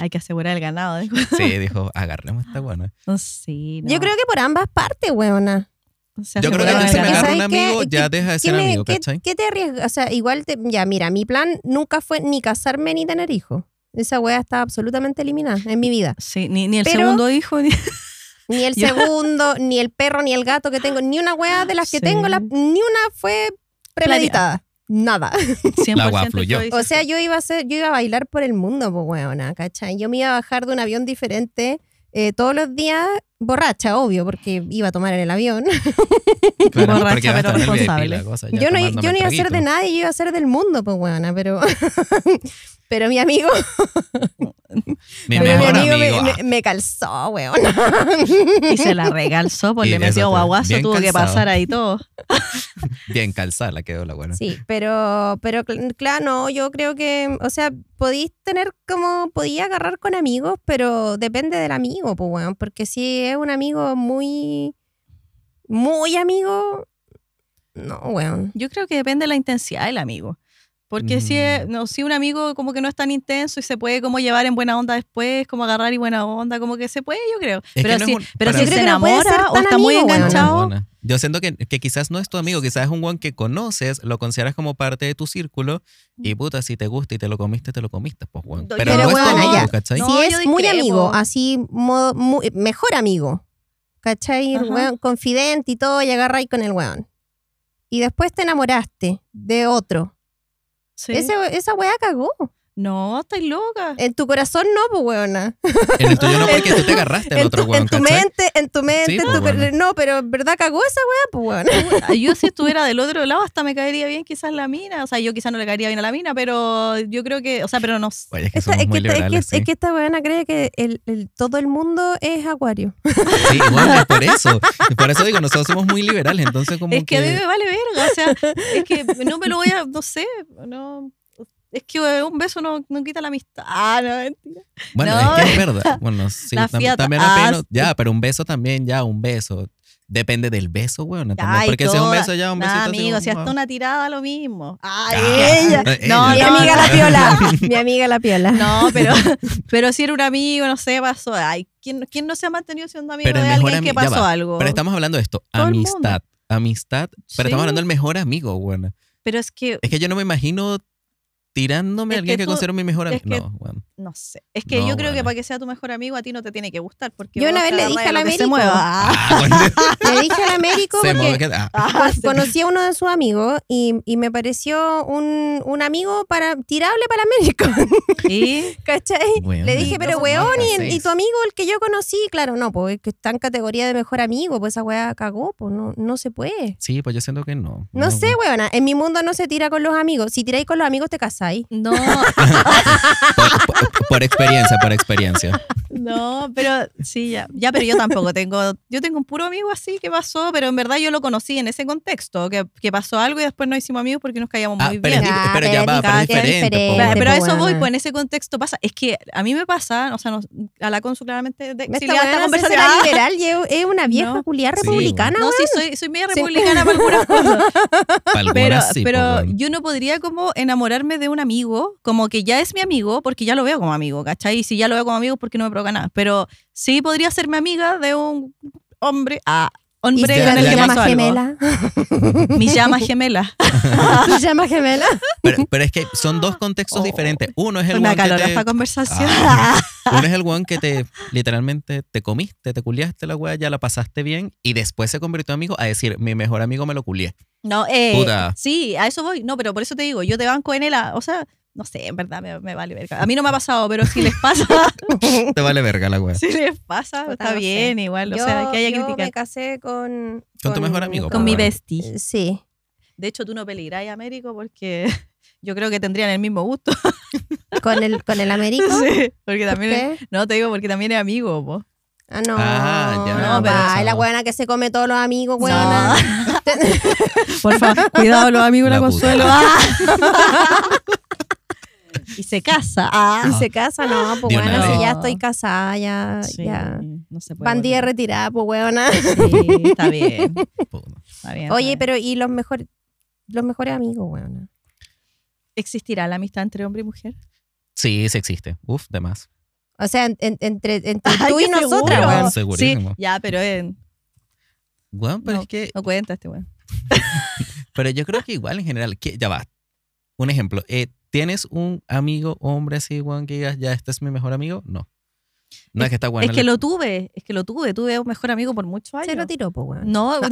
[SPEAKER 3] Hay que asegurar el ganado. dijo.
[SPEAKER 1] Sí, dijo, agarremos esta buena.
[SPEAKER 3] No, sí, no.
[SPEAKER 2] Yo creo que por ambas partes, weona.
[SPEAKER 3] Se
[SPEAKER 1] Yo creo que ya
[SPEAKER 3] el
[SPEAKER 1] me
[SPEAKER 2] ¿Y
[SPEAKER 1] agarra un amigo,
[SPEAKER 2] ¿Qué-
[SPEAKER 1] ya deja de
[SPEAKER 2] ¿Qué,
[SPEAKER 1] ser
[SPEAKER 2] me-
[SPEAKER 1] amigo, ¿cachai?
[SPEAKER 2] qué te arriesgas? O sea, igual, te, ya, mira, mi plan nunca fue ni casarme ni tener hijos. Esa wea está absolutamente eliminada en mi vida.
[SPEAKER 3] Sí, ni, ni el
[SPEAKER 2] Pero-
[SPEAKER 3] segundo hijo. Ni... [LAUGHS]
[SPEAKER 2] Ni el [LAUGHS] segundo, ni el perro, ni el gato que tengo, ni una wea de las que
[SPEAKER 3] Sí.
[SPEAKER 2] tengo, la- ni una fue premeditada. Nada. [LAUGHS]
[SPEAKER 3] 100%
[SPEAKER 1] La agua fluyó.
[SPEAKER 2] O sea, yo iba a ser, yo iba a bailar por el mundo, pues weona, ¿cachai? Yo me iba a bajar de un avión diferente eh, todos los días, borracha, obvio, porque iba a tomar en el avión. [LAUGHS]
[SPEAKER 1] Claro,
[SPEAKER 3] borracha, pero responsable.
[SPEAKER 1] cosa,
[SPEAKER 2] Yo no, yo no iba a ser de nadie, yo iba a ser del mundo, pues weona, pero, [LAUGHS] pero mi amigo,
[SPEAKER 1] Mi
[SPEAKER 2] pero mi
[SPEAKER 1] mejor
[SPEAKER 2] amigo,
[SPEAKER 1] amigo.
[SPEAKER 2] me,
[SPEAKER 1] ah,
[SPEAKER 2] me- me calzó, weona.
[SPEAKER 3] Y se la regalzó, pues
[SPEAKER 1] Y
[SPEAKER 3] le metió guaguazo, tuvo que pasar ahí todo. [LAUGHS]
[SPEAKER 1] Bien calzada la quedó la buena.
[SPEAKER 2] Sí, pero, pero cl- claro, no, yo creo que, o sea, podéis tener como, podía agarrar con amigos, pero depende del amigo, pues, weón, porque si es un amigo muy, muy amigo, no, weón.
[SPEAKER 3] Yo creo que depende de la intensidad del amigo. Porque si, es-
[SPEAKER 1] Mm.
[SPEAKER 3] no, si un amigo como que no es tan intenso y se puede como llevar en buena onda después, como agarrar y buena onda, como que se puede, yo creo.
[SPEAKER 1] Es
[SPEAKER 3] pero
[SPEAKER 1] no es
[SPEAKER 3] si,
[SPEAKER 1] un-
[SPEAKER 3] pero si se
[SPEAKER 2] no
[SPEAKER 3] enamora o está muy
[SPEAKER 2] amigo,
[SPEAKER 3] enganchado.
[SPEAKER 1] Yo siento que, que quizás no es tu amigo, quizás es un one que conoces, lo consideras como parte de tu círculo y puta, si te gusta y te lo comiste, te lo comiste, pues weón.
[SPEAKER 3] Yo-
[SPEAKER 1] Pero,
[SPEAKER 2] Pero
[SPEAKER 1] no es tu
[SPEAKER 2] bueno,
[SPEAKER 1] amigo,
[SPEAKER 2] ya.
[SPEAKER 1] ¿cachai?
[SPEAKER 2] Si es muy amigo, así, modo, muy- mejor amigo, ¿cachai? Weón confidente y todo, y agarra ahí con el weón. Y después te enamoraste de otro.
[SPEAKER 3] Sí.
[SPEAKER 2] Ese- esa weá cagó.
[SPEAKER 3] No, estás loca.
[SPEAKER 2] En tu corazón no, pues weona.
[SPEAKER 1] En el tuyo no, porque tú te [LAUGHS] agarraste al
[SPEAKER 2] En
[SPEAKER 1] otro
[SPEAKER 2] tu,
[SPEAKER 1] weón,
[SPEAKER 2] en tu
[SPEAKER 1] ¿cachai?
[SPEAKER 2] mente, en tu mente,
[SPEAKER 1] Sí,
[SPEAKER 2] en
[SPEAKER 1] pues,
[SPEAKER 2] tu-
[SPEAKER 1] weona.
[SPEAKER 2] no, pero en verdad cagó esa weá, pues weona.
[SPEAKER 3] Yo si estuviera del otro lado hasta me caería bien quizás la mina. O sea, yo quizás no le caería bien a la mina, pero yo creo que, o sea, pero no sé.
[SPEAKER 1] Es que
[SPEAKER 2] Esta- es, que
[SPEAKER 1] muy
[SPEAKER 2] esta, es, que,
[SPEAKER 1] liberales,
[SPEAKER 2] es que esta weona cree que el, el- todo el mundo es acuario.
[SPEAKER 1] Sí, [LAUGHS] bueno, es por eso. Por eso digo, nosotros somos muy liberales, entonces como
[SPEAKER 3] Es que a mí me vale verga, o sea, es que no me lo voy a, no sé, no. Es que un beso no, no quita la amistad. Ah, no, mentira.
[SPEAKER 1] Bueno,
[SPEAKER 3] No.
[SPEAKER 1] es que es verdad. [LAUGHS] Bueno, sí,
[SPEAKER 3] La
[SPEAKER 1] tam-
[SPEAKER 3] fiata-
[SPEAKER 1] también
[SPEAKER 3] ah.
[SPEAKER 1] Ya, pero un beso también, ya, un beso. Depende del beso, weón. también.
[SPEAKER 3] Ay,
[SPEAKER 1] Porque si es un
[SPEAKER 3] toda-
[SPEAKER 1] beso, ya, un
[SPEAKER 3] Nah,
[SPEAKER 1] besito.
[SPEAKER 3] amigo, si hasta
[SPEAKER 1] ah.
[SPEAKER 3] una tirada lo mismo. Ay,
[SPEAKER 1] Ah,
[SPEAKER 3] ella.
[SPEAKER 1] ella.
[SPEAKER 3] No,
[SPEAKER 2] Mi
[SPEAKER 3] no,
[SPEAKER 2] amiga la
[SPEAKER 3] no.
[SPEAKER 2] piola. [LAUGHS] Mi amiga la piola.
[SPEAKER 3] No, pero, [LAUGHS] pero si era un amigo, no sé, pasó. Ay, ¿quién, quién no se ha mantenido siendo amigo
[SPEAKER 1] Pero
[SPEAKER 3] de alguien que pasó
[SPEAKER 1] va,
[SPEAKER 3] algo?
[SPEAKER 1] Pero estamos hablando de esto,
[SPEAKER 3] Todo
[SPEAKER 1] amistad. Amistad, pero
[SPEAKER 3] Sí.
[SPEAKER 1] estamos hablando del mejor amigo, weón.
[SPEAKER 3] Pero es que,
[SPEAKER 1] Es que yo no me imagino tirándome
[SPEAKER 3] Es
[SPEAKER 1] a alguien
[SPEAKER 3] que
[SPEAKER 1] que,
[SPEAKER 3] tú-
[SPEAKER 1] considero mi mejor
[SPEAKER 3] es
[SPEAKER 1] amigo.
[SPEAKER 3] que-
[SPEAKER 1] No, weón.
[SPEAKER 3] no sé. Es que
[SPEAKER 1] No,
[SPEAKER 3] yo creo que
[SPEAKER 1] bueno.
[SPEAKER 3] para que sea tu mejor amigo a ti no te tiene que gustar. Porque
[SPEAKER 2] Yo una vez
[SPEAKER 3] te
[SPEAKER 2] le dije
[SPEAKER 3] agarras
[SPEAKER 2] a la
[SPEAKER 3] de lo que se
[SPEAKER 2] Américo.
[SPEAKER 3] mueva. Ah,
[SPEAKER 1] Ah, [LAUGHS] [LAUGHS] bueno,
[SPEAKER 2] Le dije al Américo [LAUGHS]
[SPEAKER 1] se
[SPEAKER 2] porque
[SPEAKER 1] mueve, ah.
[SPEAKER 3] ah, se-
[SPEAKER 2] conocí a uno de sus amigos y, y me pareció un, un amigo para tirable para Américo.
[SPEAKER 3] ¿Y?
[SPEAKER 2] ¿Cachai?
[SPEAKER 1] Bueno,
[SPEAKER 2] Le dije, pero weón, y, tu amigo, el que yo conocí, claro, no, pues que está en categoría de mejor amigo, pues esa weá cagó, pues no, no se puede.
[SPEAKER 1] Sí, pues yo siento que no.
[SPEAKER 2] No, sé,
[SPEAKER 1] weón.
[SPEAKER 2] weona, en mi mundo no se tira con los amigos. Si tiráis con los amigos, te casáis.
[SPEAKER 3] No,
[SPEAKER 1] Por, por- por experiencia, por experiencia.
[SPEAKER 3] no, pero sí, ya. Ya, pero yo tampoco tengo. Yo tengo un puro amigo así que pasó, pero en verdad yo lo conocí en ese contexto, que, que pasó algo y después nos hicimos amigos porque nos caíamos
[SPEAKER 1] Ah,
[SPEAKER 3] muy
[SPEAKER 1] pero,
[SPEAKER 3] bien.
[SPEAKER 1] es pero
[SPEAKER 2] pero
[SPEAKER 1] ya
[SPEAKER 2] es
[SPEAKER 1] va, pero es
[SPEAKER 2] diferente, es
[SPEAKER 1] diferente. po,
[SPEAKER 2] diferente.
[SPEAKER 3] Pero,
[SPEAKER 1] weón.
[SPEAKER 3] pero a eso voy, pues en ese contexto pasa. Es que a mí me pasa, o sea, nos- a la consu claramente de,
[SPEAKER 2] Esta
[SPEAKER 3] conversación. Ah,
[SPEAKER 2] liberal y es, una vieja
[SPEAKER 3] No.
[SPEAKER 2] culiar
[SPEAKER 1] Sí,
[SPEAKER 2] republicana.
[SPEAKER 3] No, sí, soy, soy media
[SPEAKER 2] Sí.
[SPEAKER 3] republicana para algunas cosas. [LAUGHS]
[SPEAKER 1] Algunas
[SPEAKER 3] Pero,
[SPEAKER 1] sí,
[SPEAKER 3] pero yo no podría como enamorarme de amigo, como que ya es mi amigo, porque ya lo veo como amigo, ¿cachai? Y si ya lo veo como amigo, porque no me provoca nada. Pero sí podría ser mi amiga de un hombre, ah, hombre con el que pasó
[SPEAKER 2] llama
[SPEAKER 3] algo.
[SPEAKER 2] gemela.
[SPEAKER 3] Mi llama gemela. [LAUGHS]
[SPEAKER 2] Se llama gemela.
[SPEAKER 1] Pero, pero es que son dos contextos
[SPEAKER 3] Oh.
[SPEAKER 1] diferentes. Uno es el
[SPEAKER 3] me
[SPEAKER 1] one que te,
[SPEAKER 3] esta conversación.
[SPEAKER 1] Ah. [LAUGHS] uno es el one que te literalmente te comiste, te culiaste la weá, ya la pasaste bien y después se convirtió en amigo a decir, mi mejor amigo me lo culié.
[SPEAKER 3] No, eh,
[SPEAKER 1] Puta.
[SPEAKER 3] sí, a eso voy. No, pero por eso te digo, yo te banco en a- o sea, no sé, en verdad me, me vale verga. A mí no me ha pasado, pero si les pasa, [LAUGHS]
[SPEAKER 1] Te vale verga la weá.
[SPEAKER 3] si les pasa,
[SPEAKER 2] Puta,
[SPEAKER 3] está
[SPEAKER 2] no sé.
[SPEAKER 3] bien, igual, o
[SPEAKER 2] Yo,
[SPEAKER 3] sea, que haya
[SPEAKER 2] yo
[SPEAKER 3] crítica.
[SPEAKER 2] me casé con...
[SPEAKER 1] Con tu mejor amigo,
[SPEAKER 3] Con mi bestie.
[SPEAKER 2] Sí.
[SPEAKER 3] De hecho, tú no peligráis, Américo, porque [LAUGHS] yo creo que tendrían el mismo gusto. [LAUGHS]
[SPEAKER 2] Con el, con el Américo.
[SPEAKER 3] Sí, porque
[SPEAKER 2] ¿Por
[SPEAKER 3] también no te digo porque también es amigo, po.
[SPEAKER 2] Ah, no.
[SPEAKER 1] Ah, ya,
[SPEAKER 2] no,
[SPEAKER 3] pero
[SPEAKER 2] va, la
[SPEAKER 1] no.
[SPEAKER 2] buena que se come todos los amigos, weona.
[SPEAKER 3] Por favor, cuidado los amigos
[SPEAKER 1] La
[SPEAKER 3] la. Consuelo. Ah. Y se casa. Ah.
[SPEAKER 2] Y se casa, no, pues bueno, si ya estoy casada, ya,
[SPEAKER 3] Sí,
[SPEAKER 2] ya.
[SPEAKER 3] no se puede
[SPEAKER 2] Bandida
[SPEAKER 3] volver.
[SPEAKER 2] retirada, pues weona.
[SPEAKER 3] Sí, está bien. Está bien, está
[SPEAKER 2] Oye,
[SPEAKER 3] bien.
[SPEAKER 2] pero ¿y los mejores, los mejores amigos, weona?
[SPEAKER 3] ¿Existirá la amistad entre hombre y mujer?
[SPEAKER 1] Sí, sí existe. Uf, de más.
[SPEAKER 2] O sea, en- en- entre, entre [LAUGHS]
[SPEAKER 3] Ay,
[SPEAKER 2] tú y nosotras,
[SPEAKER 3] seguro.
[SPEAKER 2] weón.
[SPEAKER 1] Segurísimo.
[SPEAKER 3] Sí, ya, pero eh,
[SPEAKER 1] Weón, pero
[SPEAKER 3] no,
[SPEAKER 1] es que
[SPEAKER 3] no cuenta este weón. [LAUGHS]
[SPEAKER 1] Pero yo creo que igual en general, que, ya va. Un ejemplo, eh, ¿tienes un amigo hombre así, weón, que digas, ya, este es mi mejor amigo? No. No es, que está bueno.
[SPEAKER 3] es que lo tuve, es que lo tuve. Tuve un mejor amigo por muchos años.
[SPEAKER 2] Se lo tiró, pues weón.
[SPEAKER 3] No. [LAUGHS]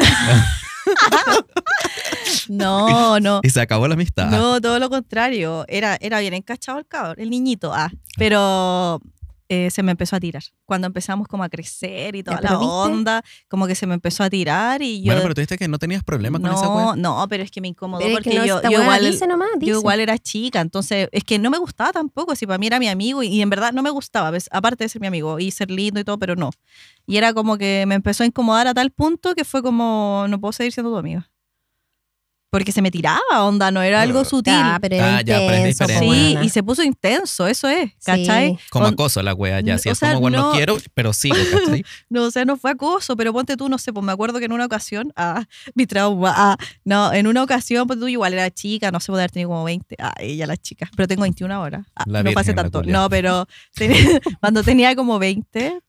[SPEAKER 3] [LAUGHS] no, no.
[SPEAKER 1] Y se acabó la amistad.
[SPEAKER 3] No, todo lo contrario. Era, era bien encachado el cabrón, el niñito. Ah, pero eh, se me empezó a tirar. Cuando empezamos como a crecer y toda la onda, como que se me empezó a tirar y yo...
[SPEAKER 1] Bueno, pero tú dijiste que no tenías problema con esa
[SPEAKER 3] no,
[SPEAKER 1] weón.
[SPEAKER 3] no, pero es que me incomodó
[SPEAKER 2] Pero es
[SPEAKER 3] porque
[SPEAKER 2] que no,
[SPEAKER 3] yo, igual...
[SPEAKER 2] dice nomás, dice.
[SPEAKER 3] Yo igual era chica, entonces es que no me gustaba tampoco, si para mí era mi amigo y, y en verdad no me gustaba, ¿ves? aparte de ser mi amigo y ser lindo y todo, pero no. Y era como que me empezó a incomodar a tal punto que fue como, no puedo seguir siendo tu amiga. Porque se me tiraba, onda, no era algo sutil.
[SPEAKER 2] Ah, pero era
[SPEAKER 1] Ah, ya, pero es.
[SPEAKER 3] Sí, y se puso intenso, eso es, ¿cachai?
[SPEAKER 2] Sí.
[SPEAKER 1] Como acoso la wea, ya. Si
[SPEAKER 3] O
[SPEAKER 1] es
[SPEAKER 3] sea,
[SPEAKER 1] como, bueno, no quiero, pero sigo, ¿cachai? [LAUGHS]
[SPEAKER 3] No, o sea, no fue acoso, pero ponte tú, no sé, pues me acuerdo que en una ocasión, ah, [LAUGHS] mi trauma, ah, no, en una ocasión, ponte tú, igual era chica, no sé, puede haber tenido como 20, ah, ella la chica, pero tengo 21 ahora, ah,
[SPEAKER 1] La
[SPEAKER 3] no
[SPEAKER 1] la
[SPEAKER 3] tanto, no, pero [LAUGHS] tenía- cuando tenía como 20,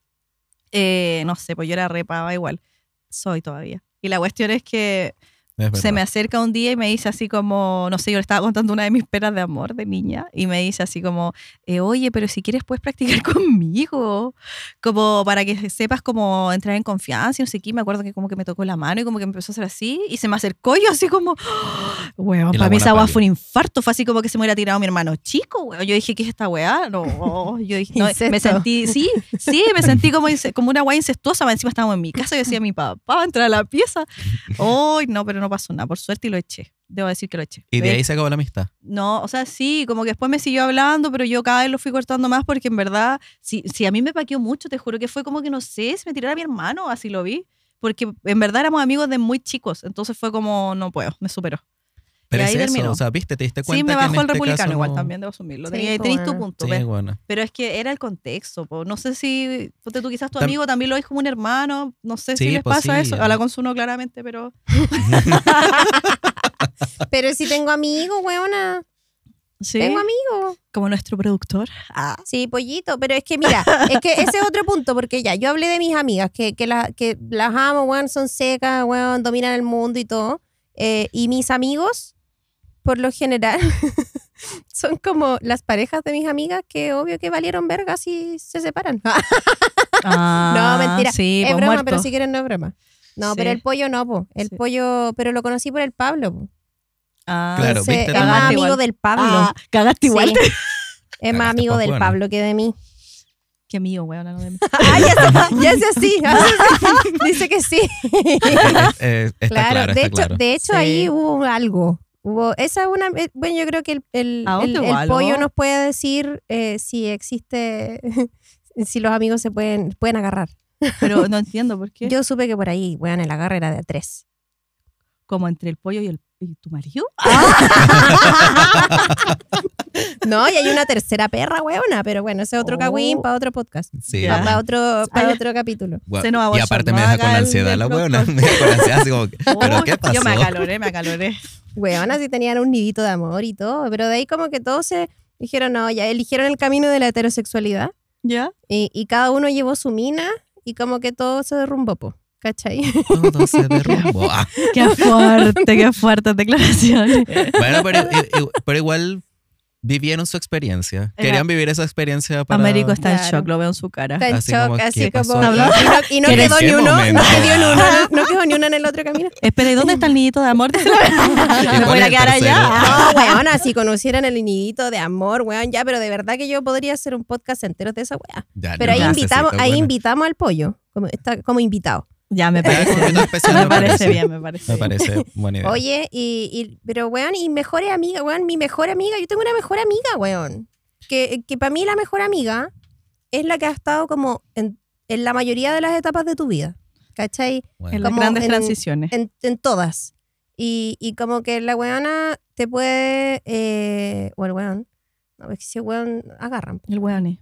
[SPEAKER 3] eh, no sé, pues yo era repava igual, soy todavía. Y la cuestión es que se me acerca un día y me dice así como, no sé, yo le estaba contando una de mis penas de amor de niña y me dice así como, eh, oye, pero si quieres puedes practicar [LAUGHS] conmigo, como para que sepas cómo entrar en confianza y no sé qué. Me acuerdo que como que me tocó la mano y como que me empezó a hacer así y se me acercó y yo así como, weón,
[SPEAKER 1] Y la
[SPEAKER 3] para mí esa weá fue un infarto, fue así como que se me hubiera tirado mi hermano chico, weón. Yo dije, ¿qué es esta weá? No, yo dije, no, me sentí, sí, sí, me sentí como, como una weá incestuosa, encima estábamos en mi casa y decía mi papá, entrar a la pieza. Ay, no, pero no pasó nada, por suerte y lo eché. Debo decir que lo eché.
[SPEAKER 1] Y de ahí se acabó la amistad.
[SPEAKER 3] No, o sea, sí, como que después me siguió hablando, pero yo cada vez lo fui cortando más porque en verdad, si, si a mí me paqueó mucho, te juro que fue como que no sé, si me tirara mi hermano, así lo vi. Porque en verdad éramos amigos de muy chicos, entonces fue como, no puedo, me superó.
[SPEAKER 1] Pero
[SPEAKER 3] ahí
[SPEAKER 1] es eso,
[SPEAKER 3] terminó.
[SPEAKER 1] o sea, viste, te diste cuenta
[SPEAKER 3] Sí, me
[SPEAKER 1] que en
[SPEAKER 3] bajó el
[SPEAKER 1] este
[SPEAKER 3] republicano
[SPEAKER 1] caso
[SPEAKER 3] igual
[SPEAKER 1] no-
[SPEAKER 3] también, debo asumirlo.
[SPEAKER 2] Sí,
[SPEAKER 3] Tenía- tu
[SPEAKER 2] bueno.
[SPEAKER 3] punto,
[SPEAKER 1] Sí,
[SPEAKER 3] ¿ves?
[SPEAKER 1] bueno.
[SPEAKER 3] Pero es que era el contexto, po. no sé si, tú quizás tu
[SPEAKER 1] Tam-
[SPEAKER 3] amigo también lo ves como un hermano, no sé si les
[SPEAKER 1] pues
[SPEAKER 3] pasa
[SPEAKER 1] sí,
[SPEAKER 3] eso, a la Consuno claramente, pero [LAUGHS]
[SPEAKER 2] Pero si tengo amigos, weona.
[SPEAKER 3] sí,
[SPEAKER 2] Tengo amigos.
[SPEAKER 3] como nuestro productor. Ah,
[SPEAKER 2] Sí, pollito, pero es que mira, es que ese es otro punto, porque ya, yo hablé de mis amigas, que, que, la- que las amo, weón, son secas, weón, dominan el mundo y todo. eh, y mis amigos, por lo general, [LAUGHS] son como las parejas de mis amigas que obvio que valieron verga si se separan. [LAUGHS]
[SPEAKER 3] Ah,
[SPEAKER 2] mentira.
[SPEAKER 3] Sí,
[SPEAKER 2] es broma,
[SPEAKER 3] muerto.
[SPEAKER 2] pero si quieren no es broma. No,
[SPEAKER 3] Sí.
[SPEAKER 2] pero el pollo no, po. El
[SPEAKER 3] Sí.
[SPEAKER 2] pollo, pero lo conocí por el Pablo, po.
[SPEAKER 3] Ah,
[SPEAKER 1] Claro,
[SPEAKER 2] es más amigo
[SPEAKER 3] igual.
[SPEAKER 2] del Pablo.
[SPEAKER 3] Ah, cagaste igual.
[SPEAKER 2] Sí. Es [LAUGHS] más amigo del. Pablo que de mí.
[SPEAKER 3] Qué mío, weón, no de mí.
[SPEAKER 2] Ah, ya hace así. Dice que sí.
[SPEAKER 1] Eh, eh, está
[SPEAKER 2] claro,
[SPEAKER 1] claro,
[SPEAKER 2] de
[SPEAKER 1] está
[SPEAKER 2] hecho,
[SPEAKER 1] claro.
[SPEAKER 2] de hecho
[SPEAKER 3] Sí.
[SPEAKER 2] ahí hubo algo. Hubo, esa es una, eh, bueno, yo creo que el, el,
[SPEAKER 3] ¿A
[SPEAKER 2] el- pollo nos puede decir eh, si existe, [LAUGHS] si los amigos se pueden, pueden agarrar.
[SPEAKER 3] Pero [LAUGHS] no entiendo por qué.
[SPEAKER 2] Yo supe que por ahí, weón, el agarre era de a tres.
[SPEAKER 3] Como entre el pollo y, el, y tu marido. [LAUGHS]
[SPEAKER 2] No, y hay una tercera perra, weona, pero bueno, ese es otro
[SPEAKER 3] Oh.
[SPEAKER 2] cagüín para otro podcast.
[SPEAKER 1] Sí.
[SPEAKER 2] Para otro, para otro capítulo.
[SPEAKER 3] Se nos
[SPEAKER 1] y aparte me deja con
[SPEAKER 3] el
[SPEAKER 1] ansiedad la
[SPEAKER 3] doctor. [LAUGHS]
[SPEAKER 1] Me deja con ansiedad, así como, que, [LAUGHS] ¿pero qué pasó?
[SPEAKER 3] Yo me acaloré, me acaloré.
[SPEAKER 2] Weona, sí tenían un nidito de amor y todo, pero de ahí como que todos se dijeron, no, ya eligieron el camino de la heterosexualidad
[SPEAKER 3] ¿Ya?
[SPEAKER 2] y, y cada uno llevó su mina y como que todo se derrumbó, po, ¿cachai?
[SPEAKER 1] Todo se [LAUGHS] derrumbó. Ah,
[SPEAKER 3] Qué fuerte, qué fuertes declaraciones.
[SPEAKER 1] Bueno, pero, i- i- pero igual vivieron su experiencia.
[SPEAKER 3] Era-
[SPEAKER 1] Querían vivir esa experiencia para...
[SPEAKER 3] Américo está en
[SPEAKER 2] Claro.
[SPEAKER 3] shock, lo veo en su cara.
[SPEAKER 2] Está en
[SPEAKER 1] Así
[SPEAKER 2] shock,
[SPEAKER 1] como,
[SPEAKER 2] así
[SPEAKER 1] ¿qué
[SPEAKER 2] como... y no, y no
[SPEAKER 1] ¿En
[SPEAKER 2] quedó ni uno, no
[SPEAKER 1] momento?
[SPEAKER 2] quedó, ni uno, no quedó ni uno en el otro camino.
[SPEAKER 3] Espera, ¿y dónde está el nidito de amor? [LAUGHS] ¿Me voy a quedar
[SPEAKER 1] tercero?
[SPEAKER 3] allá?
[SPEAKER 2] No, weona, si conocieran el nidito de amor, weón, ya, pero de verdad que yo podría hacer un podcast entero de esa weá. Pero
[SPEAKER 1] no
[SPEAKER 2] ahí invitamos, ahí invitamos al pollo, como, está, como invitado.
[SPEAKER 3] Ya, me [LAUGHS] parece.
[SPEAKER 1] especial,
[SPEAKER 3] Me
[SPEAKER 1] me
[SPEAKER 3] parece bien, me parece.
[SPEAKER 1] Me parece buena idea.
[SPEAKER 2] Oye, y, y- pero weón, y mejores amigas, weón, mi mejor amiga, yo tengo una mejor amiga, weón. Que, que para mí la mejor amiga es la que ha estado como en, en la mayoría de las etapas de tu vida, ¿cachai?
[SPEAKER 1] Bueno.
[SPEAKER 3] En las grandes
[SPEAKER 2] en-
[SPEAKER 3] transiciones.
[SPEAKER 2] En, en todas. Y, y como que la weona te puede, eh, o el weón, no, es que si el weón agarran.
[SPEAKER 3] El weone.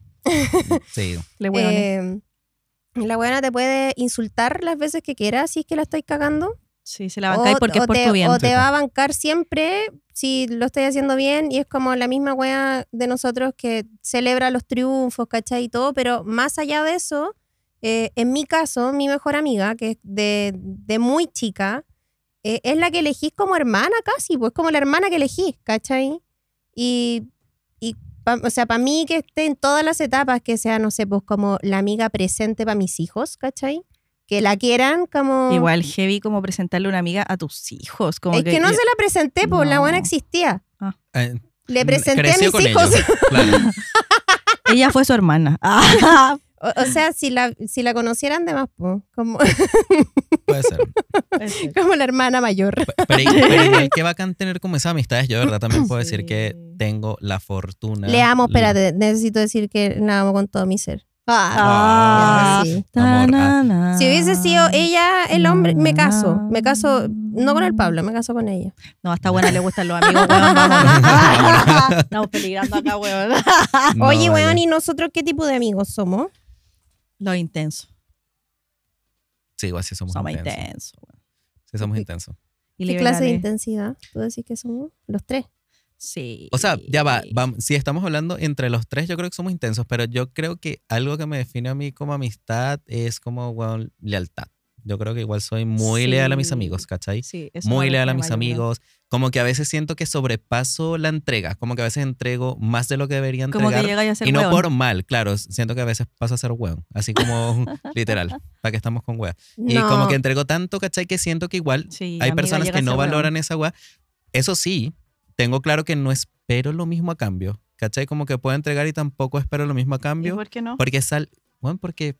[SPEAKER 1] Sí.
[SPEAKER 3] Weone.
[SPEAKER 2] Eh, la weona te puede insultar las veces que quiera si es que la estáis cagando.
[SPEAKER 3] Sí, se la bancáis porque es por
[SPEAKER 2] te,
[SPEAKER 3] tu bien.
[SPEAKER 2] o te va a bancar siempre si lo estoy haciendo bien y es como la misma wea de nosotros que celebra los triunfos, ¿cachai? Y todo, pero más allá de eso, eh, en mi caso, mi mejor amiga, que es de, de muy chica, eh, es la que elegís como hermana casi, pues como la hermana que elegís, ¿cachai? Y pa- o sea, para mí que esté en todas las etapas, que sea, no sé, pues como la amiga presente para mis hijos, ¿cachai? Que la quieran como...
[SPEAKER 3] Igual heavy como presentarle una amiga a tus hijos. Como
[SPEAKER 2] Es que, no se la presenté, pues la buena existía.
[SPEAKER 1] Eh,
[SPEAKER 2] Le presenté a mis
[SPEAKER 1] con
[SPEAKER 2] hijos.
[SPEAKER 1] ellos, Claro. [LAUGHS]
[SPEAKER 3] Ella fue su hermana. [LAUGHS] Ah,
[SPEAKER 2] O, o sea, si la, si la conocieran de más, pues, como, [LAUGHS]
[SPEAKER 1] Puede ser.
[SPEAKER 2] como la hermana mayor.
[SPEAKER 1] Pero, [LAUGHS] pero igual que bacán tener como esas amistades. Yo de verdad también puedo decir
[SPEAKER 3] Sí.
[SPEAKER 1] que tengo la fortuna.
[SPEAKER 2] Le amo, espérate, necesito decir que la amo con todo mi ser.
[SPEAKER 3] Ah,
[SPEAKER 2] sí.
[SPEAKER 1] Amor, ah.
[SPEAKER 2] Si hubiese sido ella el hombre, me caso. Me caso No con el Pablo, me caso con ella.
[SPEAKER 3] No, a esta buena le gustan los amigos, [LAUGHS] weón. Estamos peligrando acá, weón.
[SPEAKER 1] No,
[SPEAKER 2] Oye, weón, ¿y nosotros qué tipo de amigos somos?
[SPEAKER 3] Lo intenso.
[SPEAKER 1] Sí, igual sí somos,
[SPEAKER 3] Somos
[SPEAKER 1] intensos. Sí, somos intensos.
[SPEAKER 3] Y
[SPEAKER 2] ¿Qué clase de intensidad? ¿Tú decís que somos? Los tres.
[SPEAKER 3] Sí.
[SPEAKER 1] O sea, ya va, vam- si estamos hablando entre los tres, yo creo que somos intensos, pero yo creo que algo que me define a mí como amistad es como, weón, lealtad. Yo creo que igual soy muy leal a mis
[SPEAKER 3] Sí.
[SPEAKER 1] amigos, ¿cachai?
[SPEAKER 3] Sí, eso
[SPEAKER 1] Muy leal a mis amigos. Como que a veces siento que sobrepaso la entrega, como que a veces entrego más de lo que debería
[SPEAKER 3] Como
[SPEAKER 1] entregar.
[SPEAKER 3] que llegáis a ser
[SPEAKER 1] y no
[SPEAKER 3] weón.
[SPEAKER 1] por mal, claro, siento que a veces paso a ser weón, así como [LAUGHS] literal, para que estamos con weón. Y
[SPEAKER 2] No.
[SPEAKER 1] como que entrego tanto, ¿cachai? Que siento que igual
[SPEAKER 3] Sí,
[SPEAKER 1] hay personas
[SPEAKER 3] llega
[SPEAKER 1] que no
[SPEAKER 3] ser weón.
[SPEAKER 1] valoran esa weá. Eso sí, tengo claro que no espero lo mismo a cambio. ¿Cachai? Como que puedo entregar y tampoco espero lo mismo a
[SPEAKER 3] ¿Y
[SPEAKER 1] cambio.
[SPEAKER 3] por qué no?
[SPEAKER 1] Porque sal, bueno, porque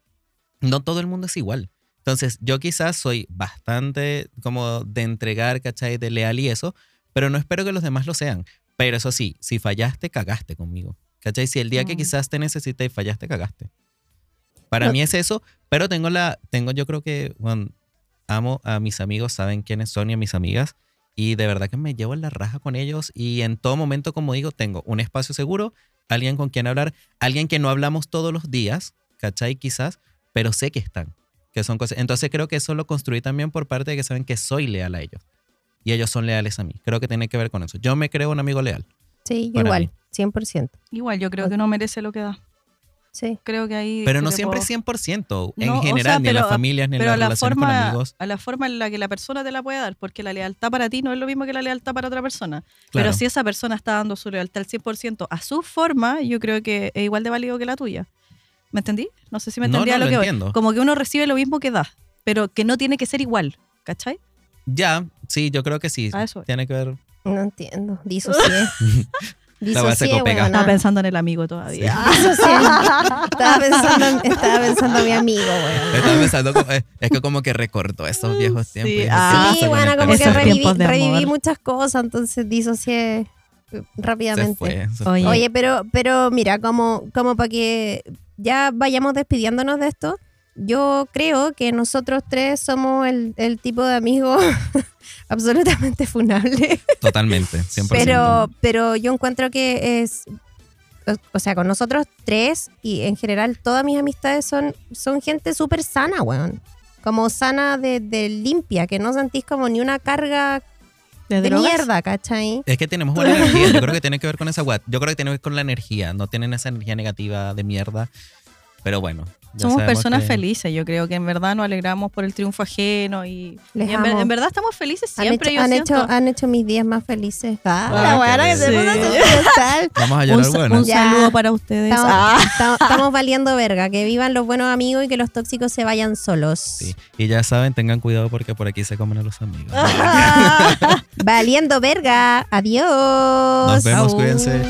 [SPEAKER 1] no todo el mundo es igual. Entonces, yo quizás soy bastante como de entregar, ¿cachai? De leal y eso, pero no espero que los demás lo sean. Pero eso sí, si fallaste, cagaste conmigo. ¿Cachai? Si el día que quizás te necesité y fallaste, cagaste. Para
[SPEAKER 2] No-
[SPEAKER 1] mí es eso, pero tengo la, tengo yo creo que, bueno, amo a mis amigos, saben quiénes son y a mis amigas. Y de verdad que me llevo en la raja con ellos y en todo momento, como digo, tengo un espacio seguro, alguien con quien hablar, alguien que no hablamos todos los días, ¿cachai? Quizás, pero sé que están, que son cosas. Entonces creo que eso lo construí también por parte de que saben que soy leal a ellos. Y ellos son leales a mí. Creo que tiene que ver con eso. Yo me creo un amigo leal.
[SPEAKER 2] Sí, igual,
[SPEAKER 1] mí.
[SPEAKER 2] 100%.
[SPEAKER 3] Igual, yo creo que uno merece lo que da.
[SPEAKER 2] Sí.
[SPEAKER 3] Creo que ahí.
[SPEAKER 1] Pero no siempre 100%, en
[SPEAKER 3] No, o sea,
[SPEAKER 1] general, ni en las familias, ni en las
[SPEAKER 3] la,
[SPEAKER 1] relaciones con
[SPEAKER 3] forma,
[SPEAKER 1] amigos.
[SPEAKER 3] a la forma en la que la persona te la puede dar, porque la lealtad para ti no es lo mismo que la lealtad para otra persona.
[SPEAKER 1] Claro.
[SPEAKER 3] Pero si esa persona está dando su lealtad al 100% a su forma, yo creo que es igual de válido que la tuya. ¿Me entendí? No sé si me
[SPEAKER 1] No,
[SPEAKER 3] entendía
[SPEAKER 1] no,
[SPEAKER 3] lo
[SPEAKER 1] lo
[SPEAKER 3] que voy.
[SPEAKER 1] entiendo.
[SPEAKER 3] Como que uno recibe lo mismo que da, pero que no tiene que ser igual. ¿Cachai?
[SPEAKER 1] Ya, sí, yo creo que sí.
[SPEAKER 3] A eso.
[SPEAKER 1] Tiene que ver.
[SPEAKER 2] No entiendo. Disocié. [LAUGHS] Disocié.
[SPEAKER 3] Estaba pensando en el amigo todavía. [LAUGHS]
[SPEAKER 2] Disocié. Estaba pensando, en- estaba pensando en mi amigo, weón.
[SPEAKER 1] Estaba pensando, como- eh, es que como que recortó esos viejos tiempos. dije,
[SPEAKER 3] ah,
[SPEAKER 1] ¿qué pasa
[SPEAKER 2] Sí, bueno, como que reviví, reviví muchas cosas, entonces disocié eh,
[SPEAKER 1] Se
[SPEAKER 2] rápidamente.
[SPEAKER 1] fue, se.
[SPEAKER 3] Oye,
[SPEAKER 2] pero, pero mira, como, como para que ya vayamos despidiéndonos de esto, yo creo que nosotros tres somos el, el tipo de amigos [LAUGHS] absolutamente funable.
[SPEAKER 1] Totalmente, 100%.
[SPEAKER 2] Pero, pero yo encuentro que es. o- O sea, con nosotros tres y en general todas mis amistades son, son gente súper sana, weón. Como sana de, de limpia, que no sentís como ni una carga
[SPEAKER 3] ¿De,
[SPEAKER 2] de mierda, ¿cachai?
[SPEAKER 1] Es que tenemos buena [LAUGHS] energía. Yo creo que tiene que ver con esa guat. Yo creo que tiene que ver con la energía. No tienen esa energía negativa de mierda. Pero bueno.
[SPEAKER 3] Somos personas
[SPEAKER 1] que-
[SPEAKER 3] felices, yo creo que en verdad nos alegramos por el triunfo ajeno y, en, ver-
[SPEAKER 2] amo.
[SPEAKER 3] en verdad estamos felices
[SPEAKER 2] Han,
[SPEAKER 3] siempre.
[SPEAKER 2] hecho,
[SPEAKER 3] yo
[SPEAKER 2] han,
[SPEAKER 3] siento.
[SPEAKER 2] hecho, han hecho mis días más felices. Ah,
[SPEAKER 1] Ah,
[SPEAKER 2] que
[SPEAKER 3] Sí. [LAUGHS]
[SPEAKER 1] Vamos a
[SPEAKER 3] un,
[SPEAKER 1] llorar
[SPEAKER 3] sa-
[SPEAKER 1] bueno.
[SPEAKER 3] un
[SPEAKER 2] Ya.
[SPEAKER 3] saludo para ustedes.
[SPEAKER 2] Estamos,
[SPEAKER 3] Ah.
[SPEAKER 2] estamos- [LAUGHS] estamos valiendo verga. Que vivan los buenos amigos y que los tóxicos se vayan solos.
[SPEAKER 1] Sí. Y ya saben, tengan cuidado porque por aquí se comen a los amigos.
[SPEAKER 3] Ah. [LAUGHS]
[SPEAKER 2] Valiendo verga. Adiós.
[SPEAKER 1] Nos vemos,
[SPEAKER 3] Au.
[SPEAKER 1] cuídense.